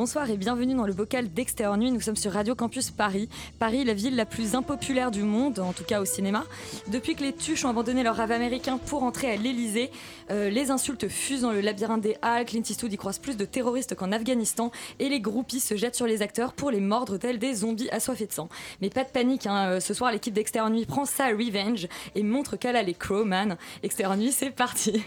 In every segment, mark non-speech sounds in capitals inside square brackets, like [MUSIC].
Bonsoir et bienvenue dans le bocal d'Extérieur Nuit. Nous sommes sur Radio Campus Paris. Paris, la ville la plus impopulaire du monde, en tout cas au cinéma. Depuis que les tuches ont abandonné leur rêve américain pour entrer à l'Elysée, euh, les insultes fusent dans le labyrinthe des Halles. Clint Eastwood y croise plus de terroristes qu'en Afghanistan et les groupies se jettent sur les acteurs pour les mordre tels des zombies assoiffés de sang. Mais pas de panique, hein, euh, ce soir l'équipe d'Extérieur Nuit prend sa revenge et montre qu'elle a les Crowman. Extérieur Nuit, c'est parti.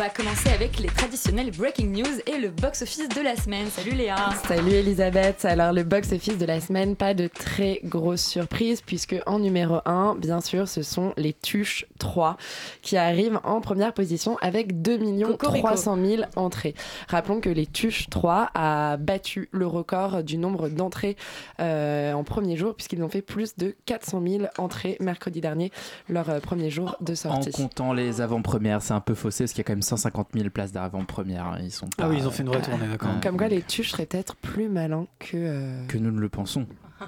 Va commencer avec les traditionnels breaking news et le box-office de la semaine. Salut Léa Salut Elisabeth. Alors le box-office de la semaine, pas de très grosse surprise puisque en numéro 1, bien sûr, ce sont les Tuches 3 qui arrivent en première position avec 2 Cocorico. 300 000 entrées. Rappelons que les Tuches 3 a battu le record du nombre d'entrées euh, en premier jour puisqu'ils ont fait plus de 400 000 entrées mercredi dernier, leur euh, premier jour de En sortie. comptant les avant-premières, c'est un peu faussé parce qu'il y a quand même 150 000 places d'avant-première. hein. Ils sont pas, Ah oui, ils ont fait une vraie tournée, d'accord. Ouais. Comme quoi les Tuches seraient peut-être plus malins que... euh, Que nous ne le pensons. [LAUGHS]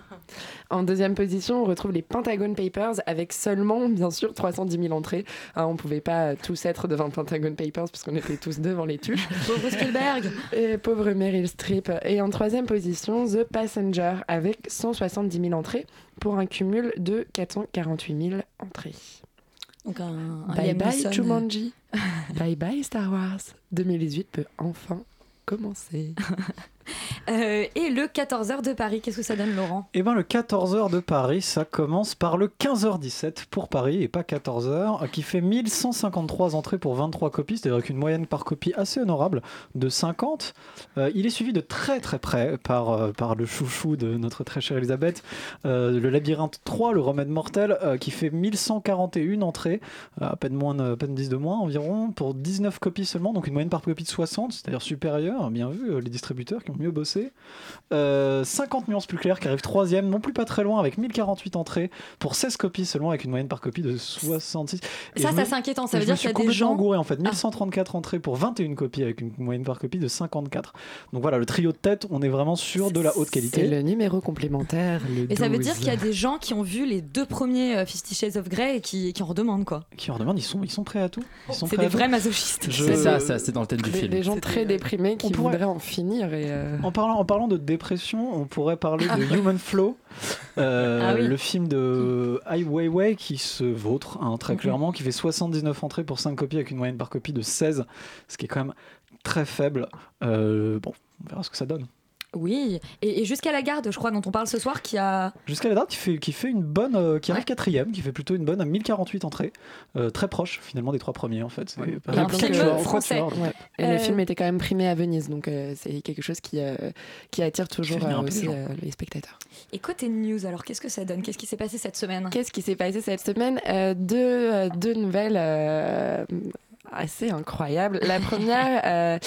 En deuxième position, on retrouve les Pentagon Papers avec seulement, bien sûr, 310 000 entrées. Hein, on pouvait pas tous être devant Pentagon Papers parce qu'on était tous devant les tuches. [LAUGHS] Pauvre Spielberg Et pauvre Meryl Streep. Et en troisième position, The Passenger avec 170 000 entrées pour un cumul de 448 000 entrées. Donc un, un Bye bye Neeson. Jumanji. [LAUGHS] bye bye Star Wars. 2018 peut enfin commencer. [LAUGHS] [LAUGHS] Euh, et le 14h de Paris, qu'est-ce que ça donne Laurent? Eh ben le 14h de Paris, ça commence par le 15h17 pour Paris et pas 14h, qui fait 1153 entrées pour 23 copies, c'est-à-dire avec une moyenne par copie assez honorable de 50. Euh, il est suivi de très très près par, euh, par le chouchou de notre très chère Elisabeth, euh, le Labyrinthe 3, le Remède Mortel, qui fait 1141 entrées, à peine, moins de, à peine 10 de moins environ, pour 19 copies seulement, donc une moyenne par copie de 60, c'est-à-dire supérieure, bien vu, les distributeurs qui ont mieux bossé. Euh, 50 nuances plus claires qui arrive troisième, non plus pas très loin, avec 1048 entrées pour 16 copies seulement, avec une moyenne par copie de 66. Et Ça, ça c'est inquiétant. Ça et veut dire qu'il y a des complètement gens. gouré en fait. Ah. 1134 entrées pour 21 copies avec une moyenne par copie de 54. Donc voilà, le trio de tête, on est vraiment sur de la haute C'est qualité. le numéro complémentaire. Le Et ça veut 12. dire qu'il y a des gens qui ont vu les deux premiers euh, Fifty Shades of Grey et qui, qui en redemandent quoi. Qui en demandent, ils sont, ils sont prêts à tout. Sont C'est des vrais masochistes. Je- C'est ça, ça c'est dans le thème du film. des gens très déprimés qui pourrait- voudraient en finir et euh, En parlant, en parlant de dépression, on pourrait parler de Human Flow, [LAUGHS] euh, Ah oui. le film de Ai Weiwei qui se vautre hein, très Mhm. clairement, qui fait 79 entrées pour 5 copies avec une moyenne par copie de 16, ce qui est quand même très faible. Euh, bon, on verra ce que ça donne. Oui, et, et jusqu'à la garde, je crois, dont on parle ce soir, qui a. Jusqu'à la date, qui fait, qui fait une bonne, euh, qui arrive quatrième, qui fait plutôt une bonne à 1048 entrées, euh, très proche finalement des trois premiers en fait. C'est Ouais. pas Et un film français. Ouais. Et Euh, le film était quand même primé à Venise, donc euh, c'est quelque chose qui, euh, qui attire toujours euh, aussi les euh, spectateurs. Et côté news, alors qu'est-ce que ça donne? Qu'est-ce qui s'est passé cette semaine? Qu'est-ce qui s'est passé cette semaine? Euh, deux, euh, deux nouvelles euh, assez incroyables. La première, [LAUGHS] euh,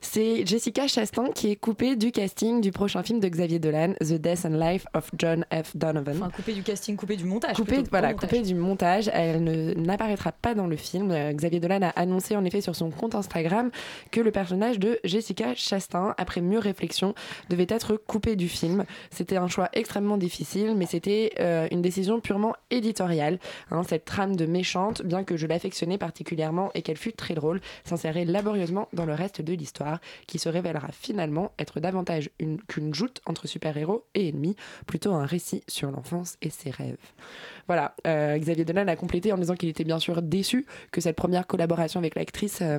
c'est Jessica Chastain qui est coupée du casting du prochain film de Xavier Dolan, The Death and Life of John F. Donovan. Enfin, coupé du casting, coupé du montage. Coupée, voilà, montage. coupée du montage. Elle ne- n'apparaîtra pas dans le film. Euh, Xavier Dolan a annoncé en effet sur son compte Instagram que le personnage de Jessica Chastain, après mûre réflexion, devait être coupé du film. C'était un choix extrêmement difficile, mais c'était euh, une décision purement éditoriale. hein. cette trame de méchante, bien que je l'affectionnais particulièrement et qu'elle fut très drôle, s'insérer laborieusement dans le reste de l'histoire, qui se révélera finalement être davantage une- qu'une joute entre super-héros et ennemis, plutôt un récit sur l'enfance et ses rêves. Voilà, euh, Xavier Dolan a complété en disant qu'il était bien sûr déçu que cette première collaboration avec l'actrice euh,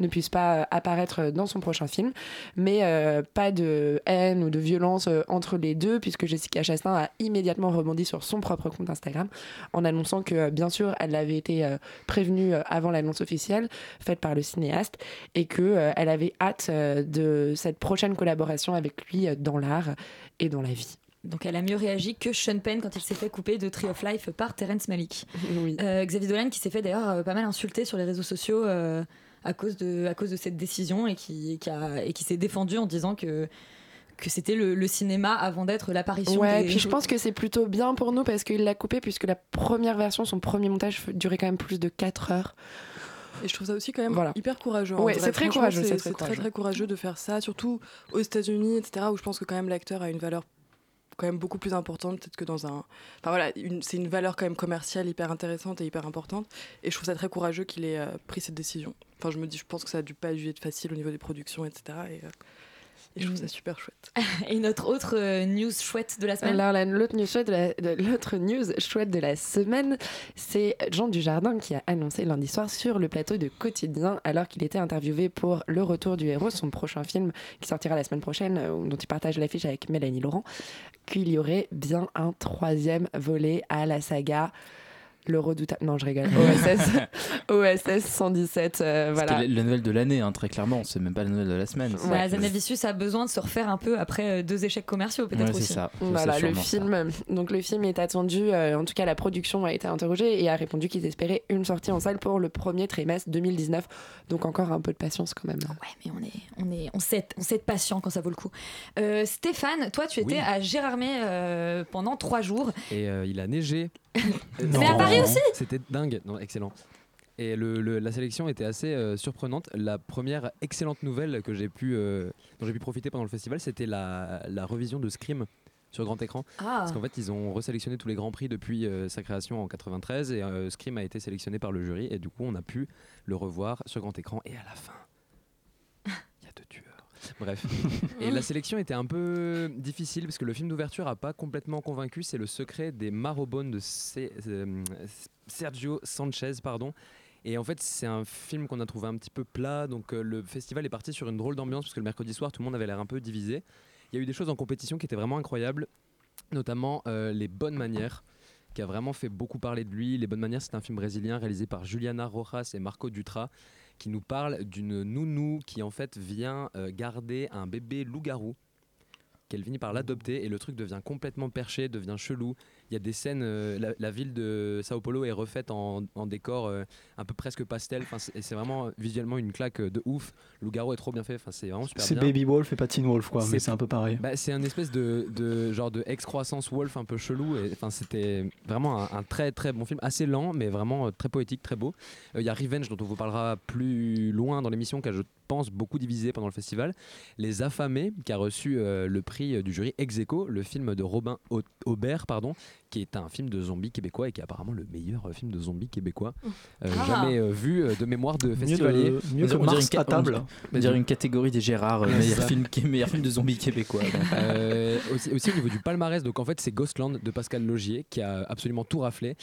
ne puisse pas euh, apparaître dans son prochain film, mais pas de haine ou de violence entre les deux, puisque Jessica Chastain a immédiatement rebondi sur son propre compte Instagram en annonçant que, bien sûr, elle avait été prévenue avant l'annonce officielle faite par le cinéaste et que euh, elle avait hâte de cette prochaine collaboration avec lui dans l'art et dans la vie. Donc elle a mieux réagi que Sean Penn quand il s'est fait couper de Tree of Life par Terrence Malick. Oui. Euh, Xavier Dolan qui s'est fait d'ailleurs euh, pas mal insulter sur les réseaux sociaux euh, à, cause de, à cause de cette décision et qui, qui a- et qui s'est défendu en disant que, que c'était le, le cinéma avant d'être l'apparition Ouais, des... puis je pense que c'est plutôt bien pour nous parce qu'il l'a coupé puisque la première version, son premier montage durait quand même plus de 4 heures. Et je trouve ça aussi quand même Voilà. hyper courageux. Ouais, c'est très courageux, C'est très très courageux de faire ça, surtout aux États-Unis, etc. Où je pense que quand même l'acteur a une valeur quand même beaucoup plus importante peut-être que dans un. Enfin voilà, c'est une valeur quand même commerciale hyper intéressante et hyper importante. Et je trouve ça très courageux qu'il ait euh, pris cette décision. Enfin je me dis, je pense que ça a dû pas dû être facile au niveau des productions, etc. Et, et je trouve ça super chouette. [LAUGHS] Et notre autre euh, news chouette de la semaine? Alors la- l'autre news, chouette de la, de- news chouette de la semaine, c'est Jean Dujardin qui a annoncé lundi soir sur le plateau de Quotidien, alors qu'il était interviewé pour Le Retour du Héros, son prochain film qui sortira la semaine prochaine, euh, dont il partage l'affiche avec Mélanie Laurent, qu'il y aurait bien un troisième volet à la saga. Le redoutable. Non, je rigole. OSS, OSS 117. euh, voilà. C'était la nouvelle de l'année, hein, très clairement. C'est même pas la nouvelle de la semaine. Bah, Zanavicius a besoin de se refaire un peu après euh, deux échecs commerciaux peut-être Ouais, aussi. ça. C'est Voilà, le sûrement ça. film, donc le film est attendu, euh, en tout cas la production a été interrogée et a répondu qu'ils espéraient une sortie en salle pour le premier trimestre 2019. Donc encore un peu de patience quand même. Ouais, mais on est, on est, on sait, être- on sait être patient quand ça vaut le coup. Euh, Stéphane, toi, tu étais Oui. à Gérardmer euh, pendant trois jours. Et euh, il a neigé. Mais à Paris aussi C'était dingue, non, excellent. Et le- le- la sélection était assez euh, surprenante. La première excellente nouvelle que j'ai pu, euh, dont j'ai pu profiter pendant le festival, c'était la, la revision de Scream sur grand écran. Ah. Parce qu'en fait, ils ont resélectionné tous les grands prix depuis euh, sa création en 93 et Scream a été sélectionné par le jury et du coup, on a pu le revoir sur grand écran et à la fin, [LAUGHS] il y a deux tueurs. Bref. Et la sélection était un peu difficile parce que le film d'ouverture a pas complètement convaincu. C'est Le secret des Marobones de euh, Sergio Sanchez, pardon. Et en fait, c'est un film qu'on a trouvé un petit peu plat. Donc euh, le festival est parti sur une drôle d'ambiance parce que le mercredi soir, tout le monde avait l'air un peu divisé. Il y a eu des choses en compétition qui étaient vraiment incroyables, notamment euh, Les Bonnes Manières qui a vraiment fait beaucoup parler de lui. Les Bonnes Manières, c'est un film brésilien réalisé par Juliana Rojas et Marco Dutra qui nous parle d'une nounou qui en fait vient euh, garder un bébé loup-garou qu'elle finit par l'adopter et le truc devient complètement perché, devient chelou. Il y a des scènes, euh, la, la ville de Sao Paulo est refaite en, en décor euh, un peu presque pastel. Enfin, c'est et c'est vraiment euh, visuellement une claque de ouf. Loup-garou est trop bien fait. Enfin, c'est vraiment super C'est. Baby Wolf et pas Teen Wolf, quoi, mais c'est un peu pareil. Bah, c'est un espèce de, de genre de excroissance wolf un peu chelou. Enfin, c'était vraiment un, un très très bon film, assez lent, mais vraiment très poétique, très beau. Il y a Revenge dont on vous parlera plus loin dans l'émission, a je pense beaucoup divisé pendant le festival. Les Affamés, qui a reçu euh, le prix euh, du jury ex aequo, le film de Robin Au- Aubert, pardon, qui est un film de zombies québécois et qui est apparemment le meilleur euh, film de zombies québécois euh, Ah. jamais euh, vu euh, de mémoire de Mieux festivalier. de- mieux que On dirait Mars une ca- à table. On, on dirait une catégorie des Gérard, euh, meilleur, film, meilleur film de zombies québécois. [LAUGHS] Euh, aussi, aussi au niveau du palmarès, donc en fait c'est Ghostland de Pascal Logier qui a absolument tout raflé.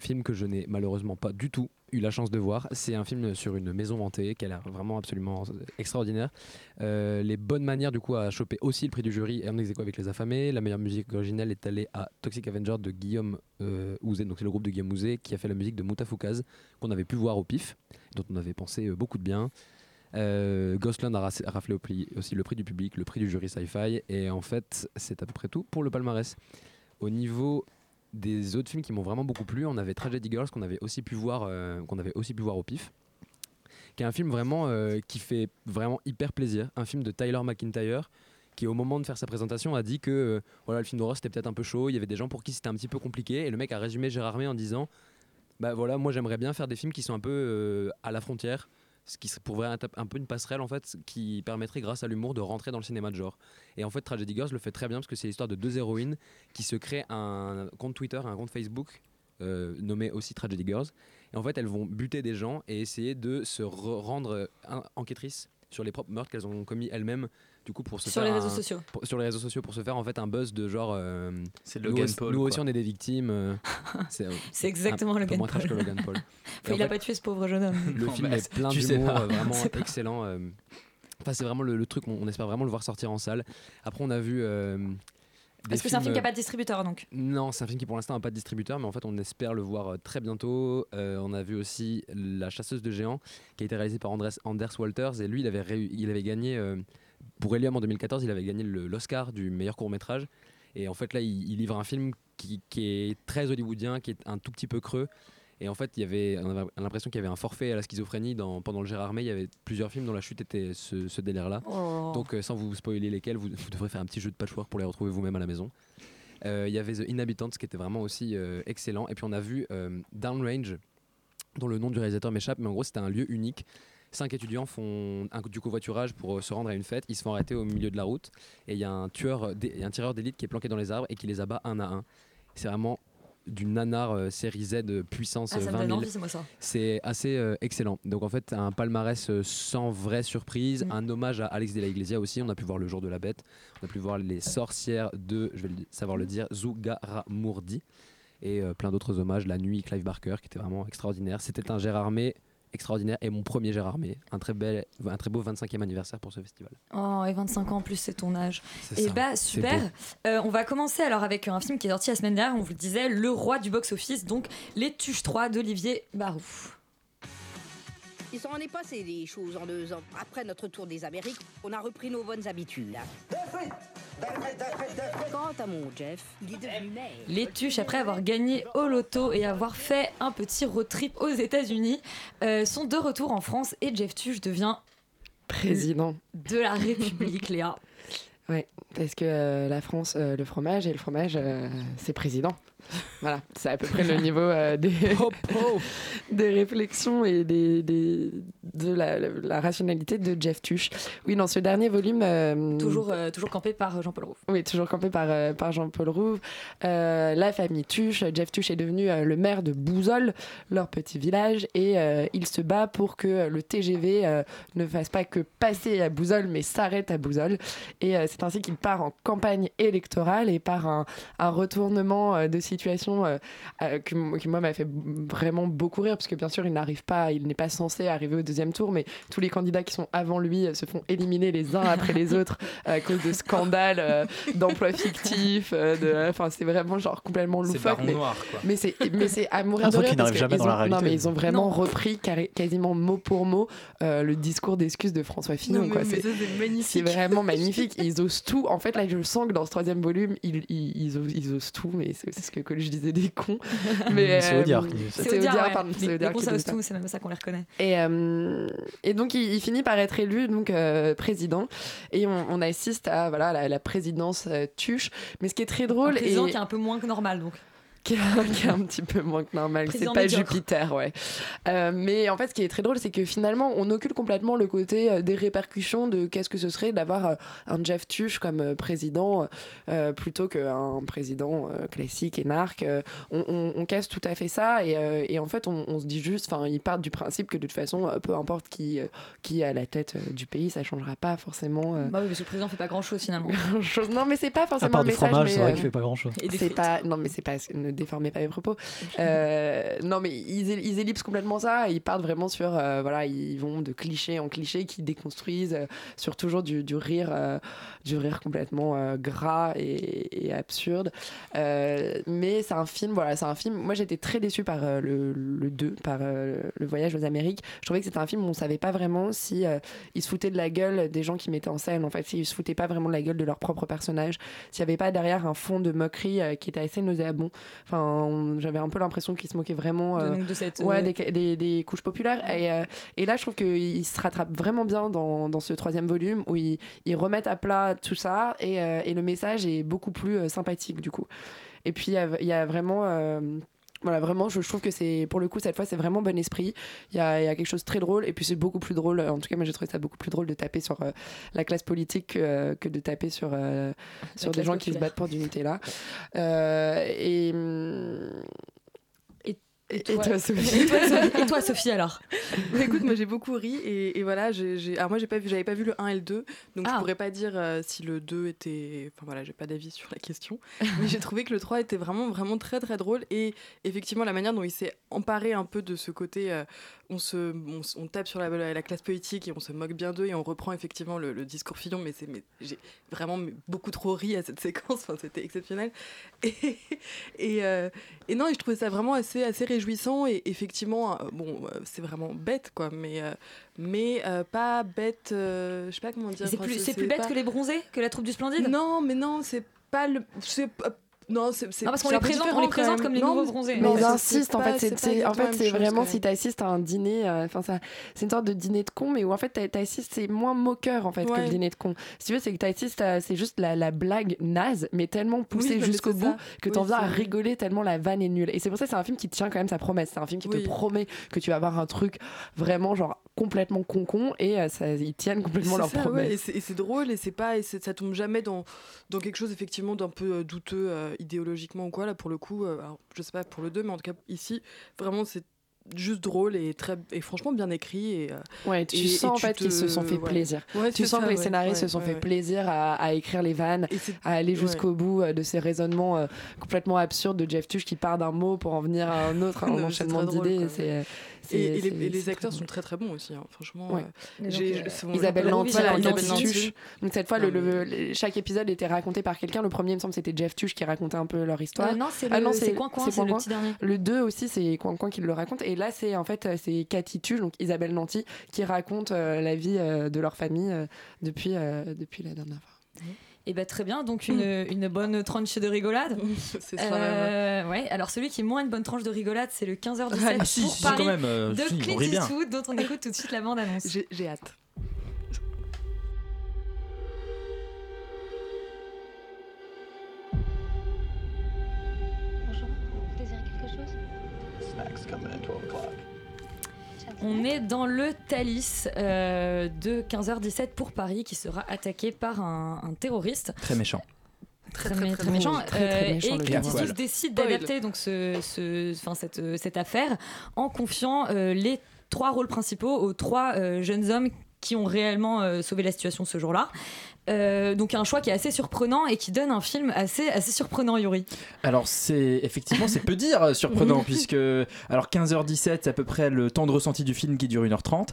Film que je n'ai malheureusement pas du tout la chance de voir. C'est un film sur une maison hantée qui a l'air vraiment absolument extraordinaire. Euh, les bonnes manières du coup à choper aussi le prix du jury et en ex avec les affamés. La meilleure musique originale est allée à Toxic Avenger de Guillaume euh, donc c'est le groupe de Guillaume Ouzet qui a fait la musique de Moutafoukaz qu'on avait pu voir au pif, dont on avait pensé euh, beaucoup de bien. Euh, a raflé au prix- aussi le prix du public, le prix du jury sci-fi, et en fait, c'est à peu près tout pour le palmarès. Au niveau des autres films qui m'ont vraiment beaucoup plu, on avait Tragedy Girls qu'on avait aussi pu voir, euh, qu'on avait aussi pu voir au pif, qui est un film vraiment euh, qui fait vraiment hyper plaisir, un film de Tyler McIntyre qui au moment de faire sa présentation a dit que euh, voilà le film d'horreur c'était peut-être un peu chaud, il y avait des gens pour qui c'était un petit peu compliqué, et le mec a résumé Gérard May en disant bah voilà moi j'aimerais bien faire des films qui sont un peu à la frontière ce qui pourrait être un peu une passerelle en fait qui permettrait grâce à l'humour de rentrer dans le cinéma de genre et en fait Tragedy Girls le fait très bien parce que c'est l'histoire de deux héroïnes qui se créent un compte Twitter un compte Facebook euh, nommées aussi Tragedy Girls. Et en fait, elles vont buter des gens et essayer de se re- rendre euh, en- enquêtrices sur les propres meurtres qu'elles ont commis elles-mêmes. Du coup, pour se Sur faire les réseaux un- sociaux. pour- sur les réseaux sociaux, pour se faire en fait un buzz de genre. euh, C'est nous Logan aussi- Paul, Nous quoi. aussi, on est des victimes. euh, [LAUGHS] c'est C'est exactement un Logan moins trash Paul. que Logan Paul. [LAUGHS] Enfin, il a fait, pas tué ce pauvre jeune homme. le Non, [LAUGHS] film bah, est plein tu sais d'humour, pas. euh, vraiment excellent. euh. Enfin, c'est vraiment le, le truc, on, on espère vraiment le voir sortir en salle. Après, on a vu. Euh, Est-ce que c'est un film qui n'a pas de distributeur donc non, c'est un film qui pour l'instant n'a pas de distributeur, mais en fait on espère le voir euh, très bientôt. Euh, on a vu aussi La chasseuse de géants, qui a été réalisée par Andres, Anders Walters, et lui il avait, il avait gagné, euh, pour Helium en 2014, il avait gagné l'Oscar du meilleur court métrage. Et en fait là il, il livre un film qui, qui est très hollywoodien, qui est un tout petit peu creux. Et en fait, il y avait, on avait l'impression qu'il y avait un forfait à la schizophrénie dans, pendant le Gérardmer. Il y avait plusieurs films dont la chute était ce, ce délire-là. Oh. Donc, euh, sans vous spoiler lesquels, vous, vous devrez faire un petit jeu de patchwork pour les retrouver vous-même à la maison. Euh, Il y avait The Inhabitants qui était vraiment aussi euh, excellent. Et puis on a vu Downrange, dont le nom du réalisateur m'échappe, mais en gros c'était un lieu unique. Cinq étudiants font un, du covoiturage pour se rendre à une fête. Ils se font arrêter au milieu de la route et il y a un tueur, d'é- il y a un tireur d'élite qui est planqué dans les arbres et qui les abat un à un. C'est vraiment du nanar euh, série Z de puissance Ah, euh, ça me 20 donne 000. envie, c'est assez euh, excellent. Donc en fait, un palmarès euh, sans vraie surprise, Mm. un hommage à Alex de la Iglesia aussi. On a pu voir Le Jour de la Bête, on a pu voir Les Sorcières de, je vais le- savoir le dire, Zugaramurdi, et euh, plein d'autres hommages. La Nuit, Clive Barker, qui était vraiment extraordinaire. C'était un Gérard May extraordinaire et mon premier Gérard May. Un très, bel, un très beau 25e anniversaire pour ce festival. Oh, et 25 ans en plus, c'est ton âge. C'est Et ça, bah super. Euh, on va commencer alors avec un film qui est sorti la semaine dernière, on vous le disait, Le Roi du box-office, donc Les Tuches 3 d'Olivier Barouf. Il s'en est passé des choses en deux ans. Après notre tour des Amériques, on a repris nos bonnes habitudes. Quant à mon Jeff, il est devenu maire. Les Tuches, après avoir gagné au loto et avoir fait un petit road trip aux États-Unis, euh, sont de retour en France et Jeff Tuche devient Président. de la République, Léa. [LAUGHS] Ouais, parce que euh, la France, euh, le fromage, et le fromage, euh, c'est président. Voilà, c'est à peu près le niveau euh, des, [LAUGHS] [LAUGHS] des réflexions et des, des- de la, la- la rationalité de Jeff Tuche. Oui, dans ce dernier volume. euh, Toujours, euh, toujours campé par Jean-Paul Rouve. Oui, toujours campé par, euh, par Jean-Paul Rouve. Euh, la famille Tuche, Jeff Tuche est devenu euh, le maire de Bouzol, leur petit village, et euh, il se bat pour que le TGV euh, ne fasse pas que passer à Bouzol, mais s'arrête à Bouzol. Et euh, c'est ainsi qu'il part en campagne électorale et par un, un retournement euh, de situation euh, euh, que, m- qui, moi, m'a fait vraiment beaucoup rire, parce que bien sûr, il n'arrive pas, il n'est pas censé arriver au deuxième tour, mais tous les candidats qui sont avant lui euh, se font éliminer les uns après les autres [LAUGHS] à cause de scandales euh, d'emplois fictifs. euh, de- Enfin, c'est vraiment genre complètement loufoque. Mais, Noir, quoi. mais c'est mais c'est à mourir Un de truc rire qui parce que jamais ils dans la ont- Non, mais ils ont vraiment Non. repris quasiment mot pour mot euh, le discours d'excuses de François Fillon. Non, mais- quoi. mais C'est- ça, c'est magnifique. c'est vraiment [LAUGHS] magnifique. Ils osent tout. En fait, là, je sens que dans ce troisième volume, ils, ils, ils osent, ils osent tout. Mais c'est c'est ce que que je disais des cons. [LAUGHS] Mais, C'est euh, Audiard qui. C'est Audiard, pardon. C'est les Audiard cons, qui tout, c'est même ça qu'on les reconnaît. Et, euh, et donc, il, il finit par être élu donc, euh, président. Et on, on assiste à voilà, la, la présidence euh, tuche. Mais ce qui est très Un drôle. président et... qui est un peu moins que normal, donc. Qui est, [LAUGHS] un petit peu moins que normal. C'est pas médiocre. Jupiter, ouais. Euh, mais en fait, ce qui est très drôle, c'est que finalement, on occulte complètement le côté euh, des répercussions de qu'est-ce que ce serait d'avoir euh, un Jeff Tuche comme euh, président euh, plutôt qu'un président euh, classique et narc. Euh, on, on- on casse tout à fait ça et, euh, et en fait, on, on se dit juste, enfin, ils partent du principe que de toute façon, peu importe qui, euh, qui est à la tête euh, du pays, ça changera pas forcément. euh, Bah oui, parce que le président fait pas grand chose finalement. [LAUGHS] grand-chose. Non, mais c'est pas À forcément part le du message. fromage, mais, c'est vrai euh, qu'il fait pas grand chose. Et des c'est frites. pas non mais c'est pas ne déformez pas mes propos. Euh, non mais ils, ils ellipsent complètement ça. Ils partent vraiment sur euh, voilà ils vont de cliché en cliché qui déconstruisent euh, sur toujours du, du rire du rire complètement gras et, absurde. Mais c'est un film voilà c'est un film. Moi j'étais très déçue par le, le 2 par le voyage aux Amériques. Je trouvais que c'était un film où on savait pas vraiment si ils se foutaient de la gueule des gens qui mettaient en scène. En fait s'ils se foutaient pas vraiment de la gueule de leur propre personnage. S'il n'y avait pas derrière un fond de moquerie qui était assez nauséabond. Enfin, j'avais un peu l'impression qu'ils se moquaient vraiment euh, donc de cette, ouais, euh, des, des- des couches populaires. Et, euh, et là, je trouve qu'ils se rattrapent vraiment bien dans, dans ce troisième volume où ils, ils remettent à plat tout ça et, et le message est beaucoup plus sympathique du coup. Et puis, il y il y a vraiment. Voilà, vraiment, je, je trouve que c'est, pour le coup, cette fois, c'est vraiment bon esprit. Il y a, il y a quelque chose de très drôle. Et puis, c'est beaucoup plus drôle. En tout cas, moi, j'ai trouvé ça beaucoup plus drôle de taper sur euh, la classe politique que, euh, que de taper sur, euh, sur des gens qui se battent pour du Nutella. Euh, et. hum, Et toi, Sophie Et toi, Sophie- [LAUGHS] et toi, Sophie, alors Bah, écoute, moi j'ai beaucoup ri et, et voilà, j'ai, alors moi j'ai pas vu, j'avais pas vu le 1 et le 2, donc Ah. je pourrais pas dire euh, si le 2 était, enfin voilà, j'ai pas d'avis sur la question, [LAUGHS] mais j'ai trouvé que le 3 était vraiment vraiment très très drôle et effectivement la manière dont il s'est emparé un peu de ce côté, euh, on se, on, tape sur la, la classe politique et on se moque bien d'eux et on reprend effectivement le, le discours Fillon, mais c'est, mais j'ai vraiment beaucoup trop ri à cette [LAUGHS] séquence, enfin c'était exceptionnel. Et et, euh, et non, et je trouvais ça vraiment assez, assez réjouissant. Et effectivement, euh, bon, euh, c'est vraiment bête, quoi. Mais, euh, mais euh, pas bête. euh, je sais pas comment dire. C'est plus, bête pas- que les bronzés, que la troupe du Splendide? Non, mais non, c'est pas le. Non, c'est. c'est- Ah, parce qu'on les présente- on les présente comme les Non, nouveaux mais- bronzés. Mais ils c'est- insistent, c'est en fait, c'est, en fait, c'est vraiment si tu assistes à un dîner, euh, enfin ça, c'est une sorte de dîner de con, mais où en fait t'a- t'assistes, c'est moins moqueur en fait que le dîner de con. Si tu veux, c'est que t'assistes, à- c'est juste la, la blague naze, mais tellement poussée jusqu'au bout ça. que t'en viens à rigoler tellement la vanne est nulle. Et c'est pour ça que c'est un film qui tient quand même sa promesse. C'est un film qui Oui. te promet que tu vas avoir un truc vraiment genre complètement con con et euh, ça, ils tiennent complètement C'est leur ça, ouais, promesse. et c'est- drôle et c'est pas et ça tombe jamais dans dans quelque chose effectivement d'un peu euh, douteux euh, idéologiquement ou quoi là pour le coup alors, je sais pas pour le 2 mais en tout cas ici vraiment c'est juste drôle et très et franchement bien écrit et Ouais, tu et- sens et en tu fait te- qu'ils se sont fait ouais. plaisir. Ouais, tu sens ça, que les scénaristes se sont fait plaisir à, à écrire les vannes, à aller jusqu'au bout de ces raisonnements euh, complètement absurdes de Jeff Tuch qui part d'un mot pour en venir à un autre, [LAUGHS] un enchaînement d'idées. c'est- Et, les, et les c'est acteurs sont très très bons aussi, hein. franchement. Ouais. euh, euh, Isabelle Lanty, voilà. Lanty. Donc cette fois, Non, le, le- mais- le- chaque épisode était raconté par quelqu'un. Le premier, il me semble, c'était Jeff Tuch qui racontait un peu leur histoire. Euh, non, c'est Ah le- non, c'est Coin Coin, c'est le petit dernier. Le 2 aussi, c'est Coin Coin qui le raconte. Et là, c'est en fait, c'est Cathy Tuch, donc Isabelle Nanty, qui raconte euh, la vie euh, de leur famille euh, depuis, euh, depuis la dernière fois. Et bah très bien, donc une, une bonne tranche de rigolade. [LAUGHS] C'est ça. Euh, ouais, alors celui qui est moins une bonne tranche de rigolade, c'est le 15h17 Ah pour si, Paris quand même, euh, de si, Clint. Eastwood, dont on écoute tout de suite la bande-annonce. J'ai j'ai hâte. Bonjour, vous désirez quelque chose? Snacks coming at 12 o'clock. On est dans le Thalys euh, de 15h17 pour Paris qui sera attaqué par un, un terroriste. Très méchant. Très, très, très, très méchant. Euh, et Clint décide d'adapter donc ce, ce- enfin, cette, euh, cette affaire en confiant euh, les trois rôles principaux aux trois euh, jeunes hommes qui ont réellement euh, sauvé la situation ce jour-là. Euh, donc un choix qui est assez surprenant et qui donne un film assez, assez surprenant, Yuri. Alors c'est effectivement c'est peu dire euh, surprenant [LAUGHS] puisque alors 15h17 c'est à peu près le temps de ressenti du film qui dure 1h30.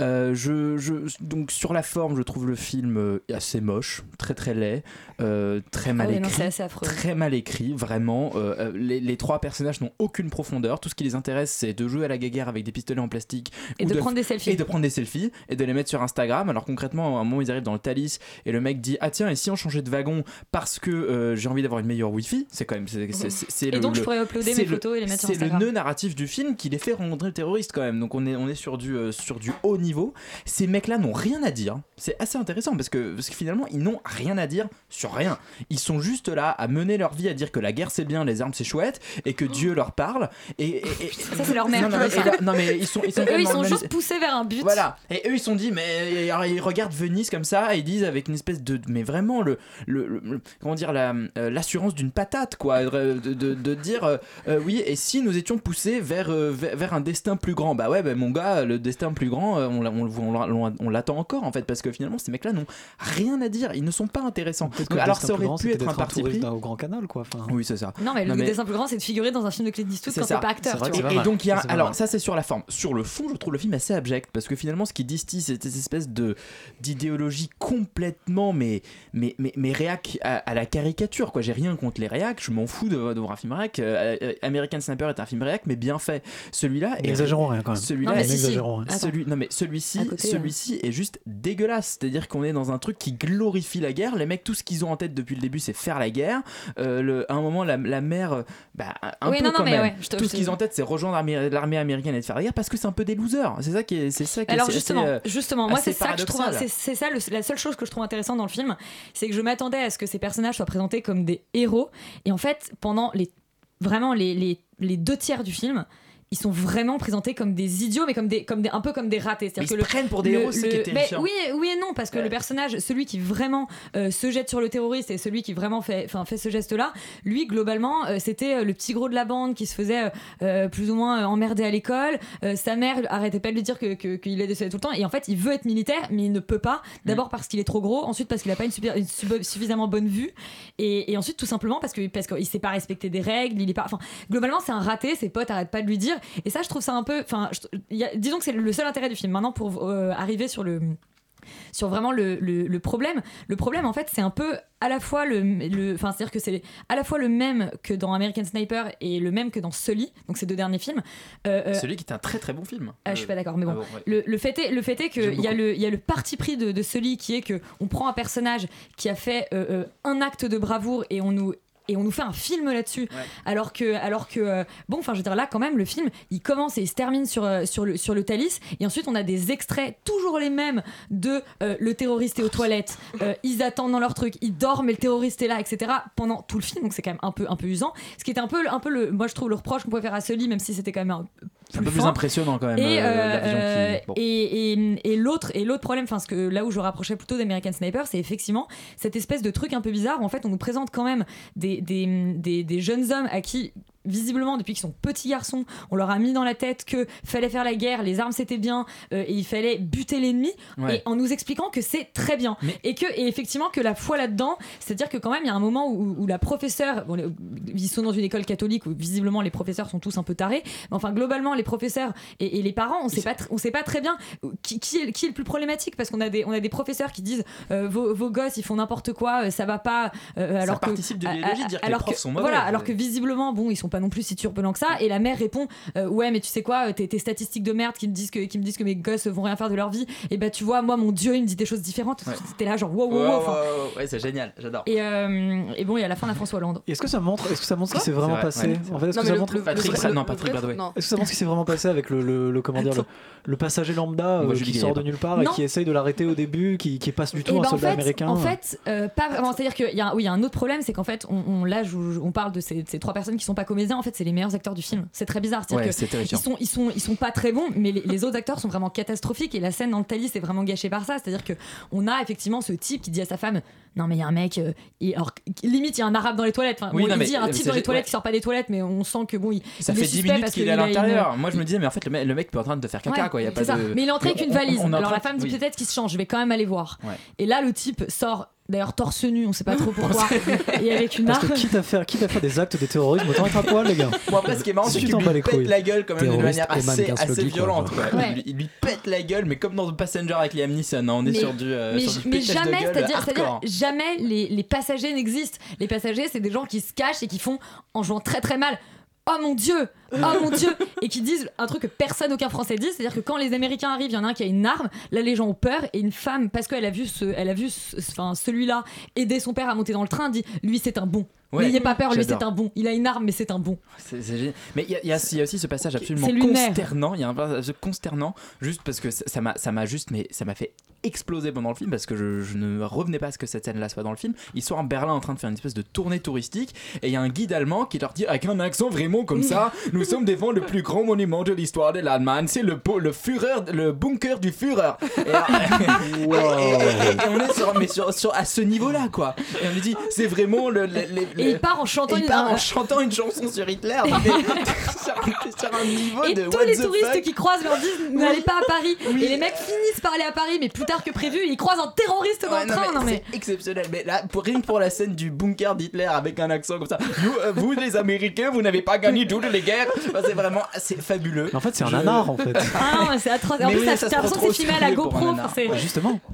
Euh, je, je- donc sur la forme je trouve le film assez moche, très très laid, euh, très mal Ah non, écrit. Très mal écrit, vraiment. Les, les trois personnages n'ont aucune profondeur. Tout ce qui les intéresse, c'est de jouer à la guéguerre avec des pistolets en plastique Et de prendre des selfies. et de prendre des selfies et de les mettre sur Instagram. Alors concrètement, à un moment, ils arrivent dans le Thalys et le mec dit Ah tiens, et si on changeait de wagon parce que euh, j'ai envie d'avoir une meilleure Wi-Fi? C'est quand même. c'est- le- donc je pourrais uploader mes le- photos et les mettre sur C'est le Instagram. nœud narratif du film qui les fait rencontrer le terroriste quand même. Donc on est, on est sur, du, euh, sur du haut niveau. Ces mecs-là n'ont rien à dire. C'est assez intéressant parce que, parce que finalement, ils n'ont rien à dire sur rien. Ils sont juste là à mener leur vie, à dire que la guerre c'est bien, les armes c'est chouette et que Dieu leur parle. Et, et- et- Ça, c'est leur mère Non, mais- là- mais ils sont, ils sont [LAUGHS] Eux, ils juste poussés vers un but. voilà. Et eux, ils sont dit, mais alors, ils regardent Venise comme ça et ils disent avec une espèce de, mais vraiment le, le, le- comment dire, la, euh, l'assurance d'une patate, quoi, de, de, de dire, euh, euh, oui, et si nous étions poussés vers, vers, vers un destin plus grand, bah ouais, bah, mon gars, le destin plus grand, on, on, on, on- on l'attend encore en fait, parce que finalement, ces mecs-là n'ont rien à dire, ils ne sont pas intéressants. Alors, destin ça plus aurait grand, pu être un parti pris. au Grand Canal, quoi. Enfin, Oui, c'est ça. Non, mais le mais- dessin plus grand, c'est de figurer dans un film de Clint Eastwood C'est quand t'es pas acteur. Tu vois. Et, donc il y a alors ça c'est sur la forme sur le fond je trouve le film assez abject parce que finalement ce qui distille c'est cette espèce de d'idéologie complètement mais mais mais, mais réac à, à la caricature quoi. J'ai rien contre les réacs je m'en fous de, de voir un film réac Euh, euh, American Sniper est un film réac mais bien fait. Celui-là est N'exagérons rien quand même. celui-là Non, mais est- si, celui non mais celui-ci côté, celui-ci est juste dégueulasse. C'est-à-dire qu'on est dans un truc qui glorifie la guerre. Les mecs tout ce qu'ils ont en tête depuis le début c'est faire la guerre. Euh, le, à un moment la, la mère bah, un Oui, peu non, non, quand même. ouais, tout ce qu'ils ont en tête c'est rejoindre l'armée- l'armée américaine et de faire la guerre parce que c'est un peu des losers. C'est ça qui est c'est ça qui est Alors justement, assez, justement, moi c'est ça que je trouve, c'est c'est ça le- la seule chose que je trouve intéressante dans le film, c'est que je m'attendais à ce que ces personnages soient présentés comme des héros, et en fait pendant les vraiment les, les, les deux tiers du film, ils sont vraiment présentés comme des idiots, mais comme des, comme des, un peu comme des ratés. Ils que se prennent pour des héros, c'est ce qui mais oui, oui et non, parce que le personnage, celui qui vraiment euh, se jette sur le terroriste et celui qui vraiment fait, fait ce geste-là, lui, globalement, euh, c'était euh, le petit gros de la bande qui se faisait euh, plus ou moins emmerder à l'école. Sa mère arrêtait pas de lui dire que- que- qu'il est décédé tout le temps. Et en fait, il veut être militaire, mais il ne peut pas. D'abord parce qu'il est trop gros, ensuite parce qu'il n'a pas une, super- une sub- suffisamment bonne vue, et, et ensuite tout simplement parce que parce qu'il sait pas respecter des règles. Il est pas, enfin, globalement, c'est un raté. Ses potes arrêtent pas de lui dire. Et ça, je trouve ça un peu, enfin, il disons que c'est le seul intérêt du film. Maintenant, pour euh, arriver sur le sur vraiment le, le- le problème. Le problème, en fait, c'est un peu à la fois le, le- enfin, c'est-à-dire que c'est à la fois le même que dans American Sniper et le même que dans Sully, donc ces deux derniers films. Euh, euh, Celui qui est un très très bon film. ah, je suis pas d'accord, mais bon. Ah bon, ouais. le, le fait est, le fait est J'aime qu'il y, a le- il y a le parti pris de, de Sully qui est que on prend un personnage qui a fait euh, euh, un acte de bravoure et on nous et on nous fait un film là-dessus. Alors que alors que euh, bon enfin je veux dire là quand même le film il commence et il se termine sur euh, sur le sur le Thalys. Et ensuite on a des extraits toujours les mêmes de euh, le terroriste est aux toilettes. Ils attendent dans leur truc. Ils dorment et le terroriste est là etc pendant tout le film. Donc c'est quand même un peu un peu usant. Ce qui est un peu un peu le moi je trouve le reproche qu'on pouvait faire à Sully même si c'était quand même un C'est un peu plus impressionnant quand même. Et, euh, euh, qui- euh, bon. et, et- et l'autre et l'autre problème, enfin ce que là où je rapprochais plutôt d'American Sniper, c'est effectivement cette espèce de truc un peu bizarre où en fait on nous présente quand même des, des, des- des jeunes hommes à qui visiblement depuis qu'ils sont petits garçons on leur a mis dans la tête que fallait faire la guerre les armes c'était bien euh, et il fallait buter l'ennemi Ouais. et en nous expliquant que c'est très bien et que et effectivement que la foi là-dedans c'est à dire que quand même il y a un moment où, où la professeure bon, ils sont dans une école catholique où visiblement les professeurs sont tous un peu tarés mais enfin globalement les professeurs et, et les parents on sait pas on sait pas très bien qui, qui est, qui est le plus problématique parce qu'on a des on a des professeurs qui disent euh, vos, vos gosses ils font n'importe quoi euh, ça va pas euh, alors que participe de l'idéologie dire que les alors profs que- sont mauvais. voilà alors que visiblement bon ils sont pas non plus si turbulents que ça et la mère répond euh, ouais mais tu sais quoi tes, tes statistiques de merde qui me disent que qui me disent que mes gosses vont rien faire de leur vie et bah tu vois moi mon dieu il me dit des choses différentes c'était là genre wow wow Ouais, wow ouais, enfin, ouais, ouais, ouais, c'est génial, j'adore. et, euh, et bon, et à la fin, la François Hollande. Est-ce que ça montre, est-ce que ça montre ce qui s'est vraiment C'est vrai, passé ouais. En fait, est-ce que ça montre Patrick non, Patrick. Est-ce que ça montre ce qui s'est vraiment passé avec le, le, le- comment dire le, le passager lambda Moi, euh, qui sort de nulle part et qui essaye de l'arrêter au début, qui, qui est pas du tout Eh un ben, en soldat fait, américain En fait, euh, pas vraiment. C'est-à-dire qu'il y a, oui, il y a un autre problème, c'est qu'en fait, on, là, on parle de ces, ces trois personnes qui sont pas En fait, c'est les meilleurs acteurs du film. C'est très bizarre. Ouais, que. Ils sont, ils sont, ils sont pas très bons, mais les, les autres acteurs sont vraiment catastrophiques. Et la scène dans le Thalys est vraiment gâchée par ça. C'est-à-dire que on a effectivement ce type qui dit à sa femme, non mais il y a un mec, euh, il- alors limite il y a un arabe dans les toilettes. Enfin, Oui, bon, non, il mais, dit il y a un euh, type dans les toilettes ouais. qui sort pas des toilettes, mais on sent que bon, il, Ça il fait est 10 suspect minutes parce qu'il est à une- l'intérieur. Moi je me disais, mais en fait, le mec, le mec peut en train de faire caca Ouais, quoi. Y a pas de... Mais il est entré avec une on- valise. on est en Alors la femme dit oui. peut-être qu'il se change, je vais quand même aller voir. Ouais. Et là, le type sort, d'ailleurs torse nu, on sait pas [LAUGHS] trop pourquoi, et avec une Parce arme. que quitte à faire, quitte à faire des actes de terrorisme, autant être à poil, les gars. Bon après ce qui est marrant c'est Tu qu'il t'en lui bats les pète couilles. la gueule quand même d'une manière assez, assez quoi, violente genre. quoi. Ouais. Il, lui- il lui pète la gueule mais comme dans The Passenger avec Liam Neeson hein, on est Mais- sur du, euh, mais, sur du mais jamais, c'est-à-dire. Jamais les, passagers n'existent. Les passagers, c'est des gens qui se cachent et qui font en jouant très très mal. Oh mon dieu, oh mon dieu, et qui disent un truc que personne, aucun Français dit, c'est-à-dire que quand les Américains arrivent, il y en a un qui a une arme, là les gens ont peur et une femme, parce qu'elle a vu ce, elle a vu, ce- enfin celui-là aider son père à monter dans le train, dit lui c'est un bon. Ouais, N'ayez pas peur, lui c'est un bon. Il a une arme, mais c'est un bon. C'est c'est génial. Mais il y, a- y y aussi ce passage absolument C'est consternant. Il y a un passage consternant, juste parce que ça ça m'a ça m'a juste, mais ça m'a fait exploser pendant le film parce que je, je ne revenais pas à ce que cette scène-là soit dans le film. Ils sont en Berlin en train de faire une espèce de tournée touristique et il y a un guide allemand qui leur dit avec un accent vraiment comme ça Nous sommes devant le plus grand monument de l'histoire de l'Allemagne, c'est le, po- le Führer, le bunker du Führer. Et, [LAUGHS] alors- et- et- et on est sur, mais sur, sur- à ce niveau-là quoi. Et on lui dit C'est vraiment le. le- le- Et il part en chantant il une- part un- en chantant une chanson sur Hitler. [LAUGHS] mais- sur, sur un niveau Et de tous les the touristes fuck. qui croisent leur disent n'allez pas à Paris. Et les mecs finissent par aller à Paris, mais plus tard que prévu, ils croisent un terroriste dans Ouais, le non, train. mais Non, mais... Exceptionnel. Mais là, pour, rien que pour la scène du bunker d'Hitler avec un accent comme ça, Nous, euh, vous les Américains, vous n'avez pas gagné toutes les guerres. Enfin, c'est vraiment, c'est fabuleux. Mais en fait, c'est un Je- nanar, en fait. Ah non, mais c'est atroce. En Mais plus, oui, ça- ça se t'as l'impression que c'est filmé à la sérieux pour un GoPro. nanar. enfin, c'est- Ouais, Justement. [LAUGHS]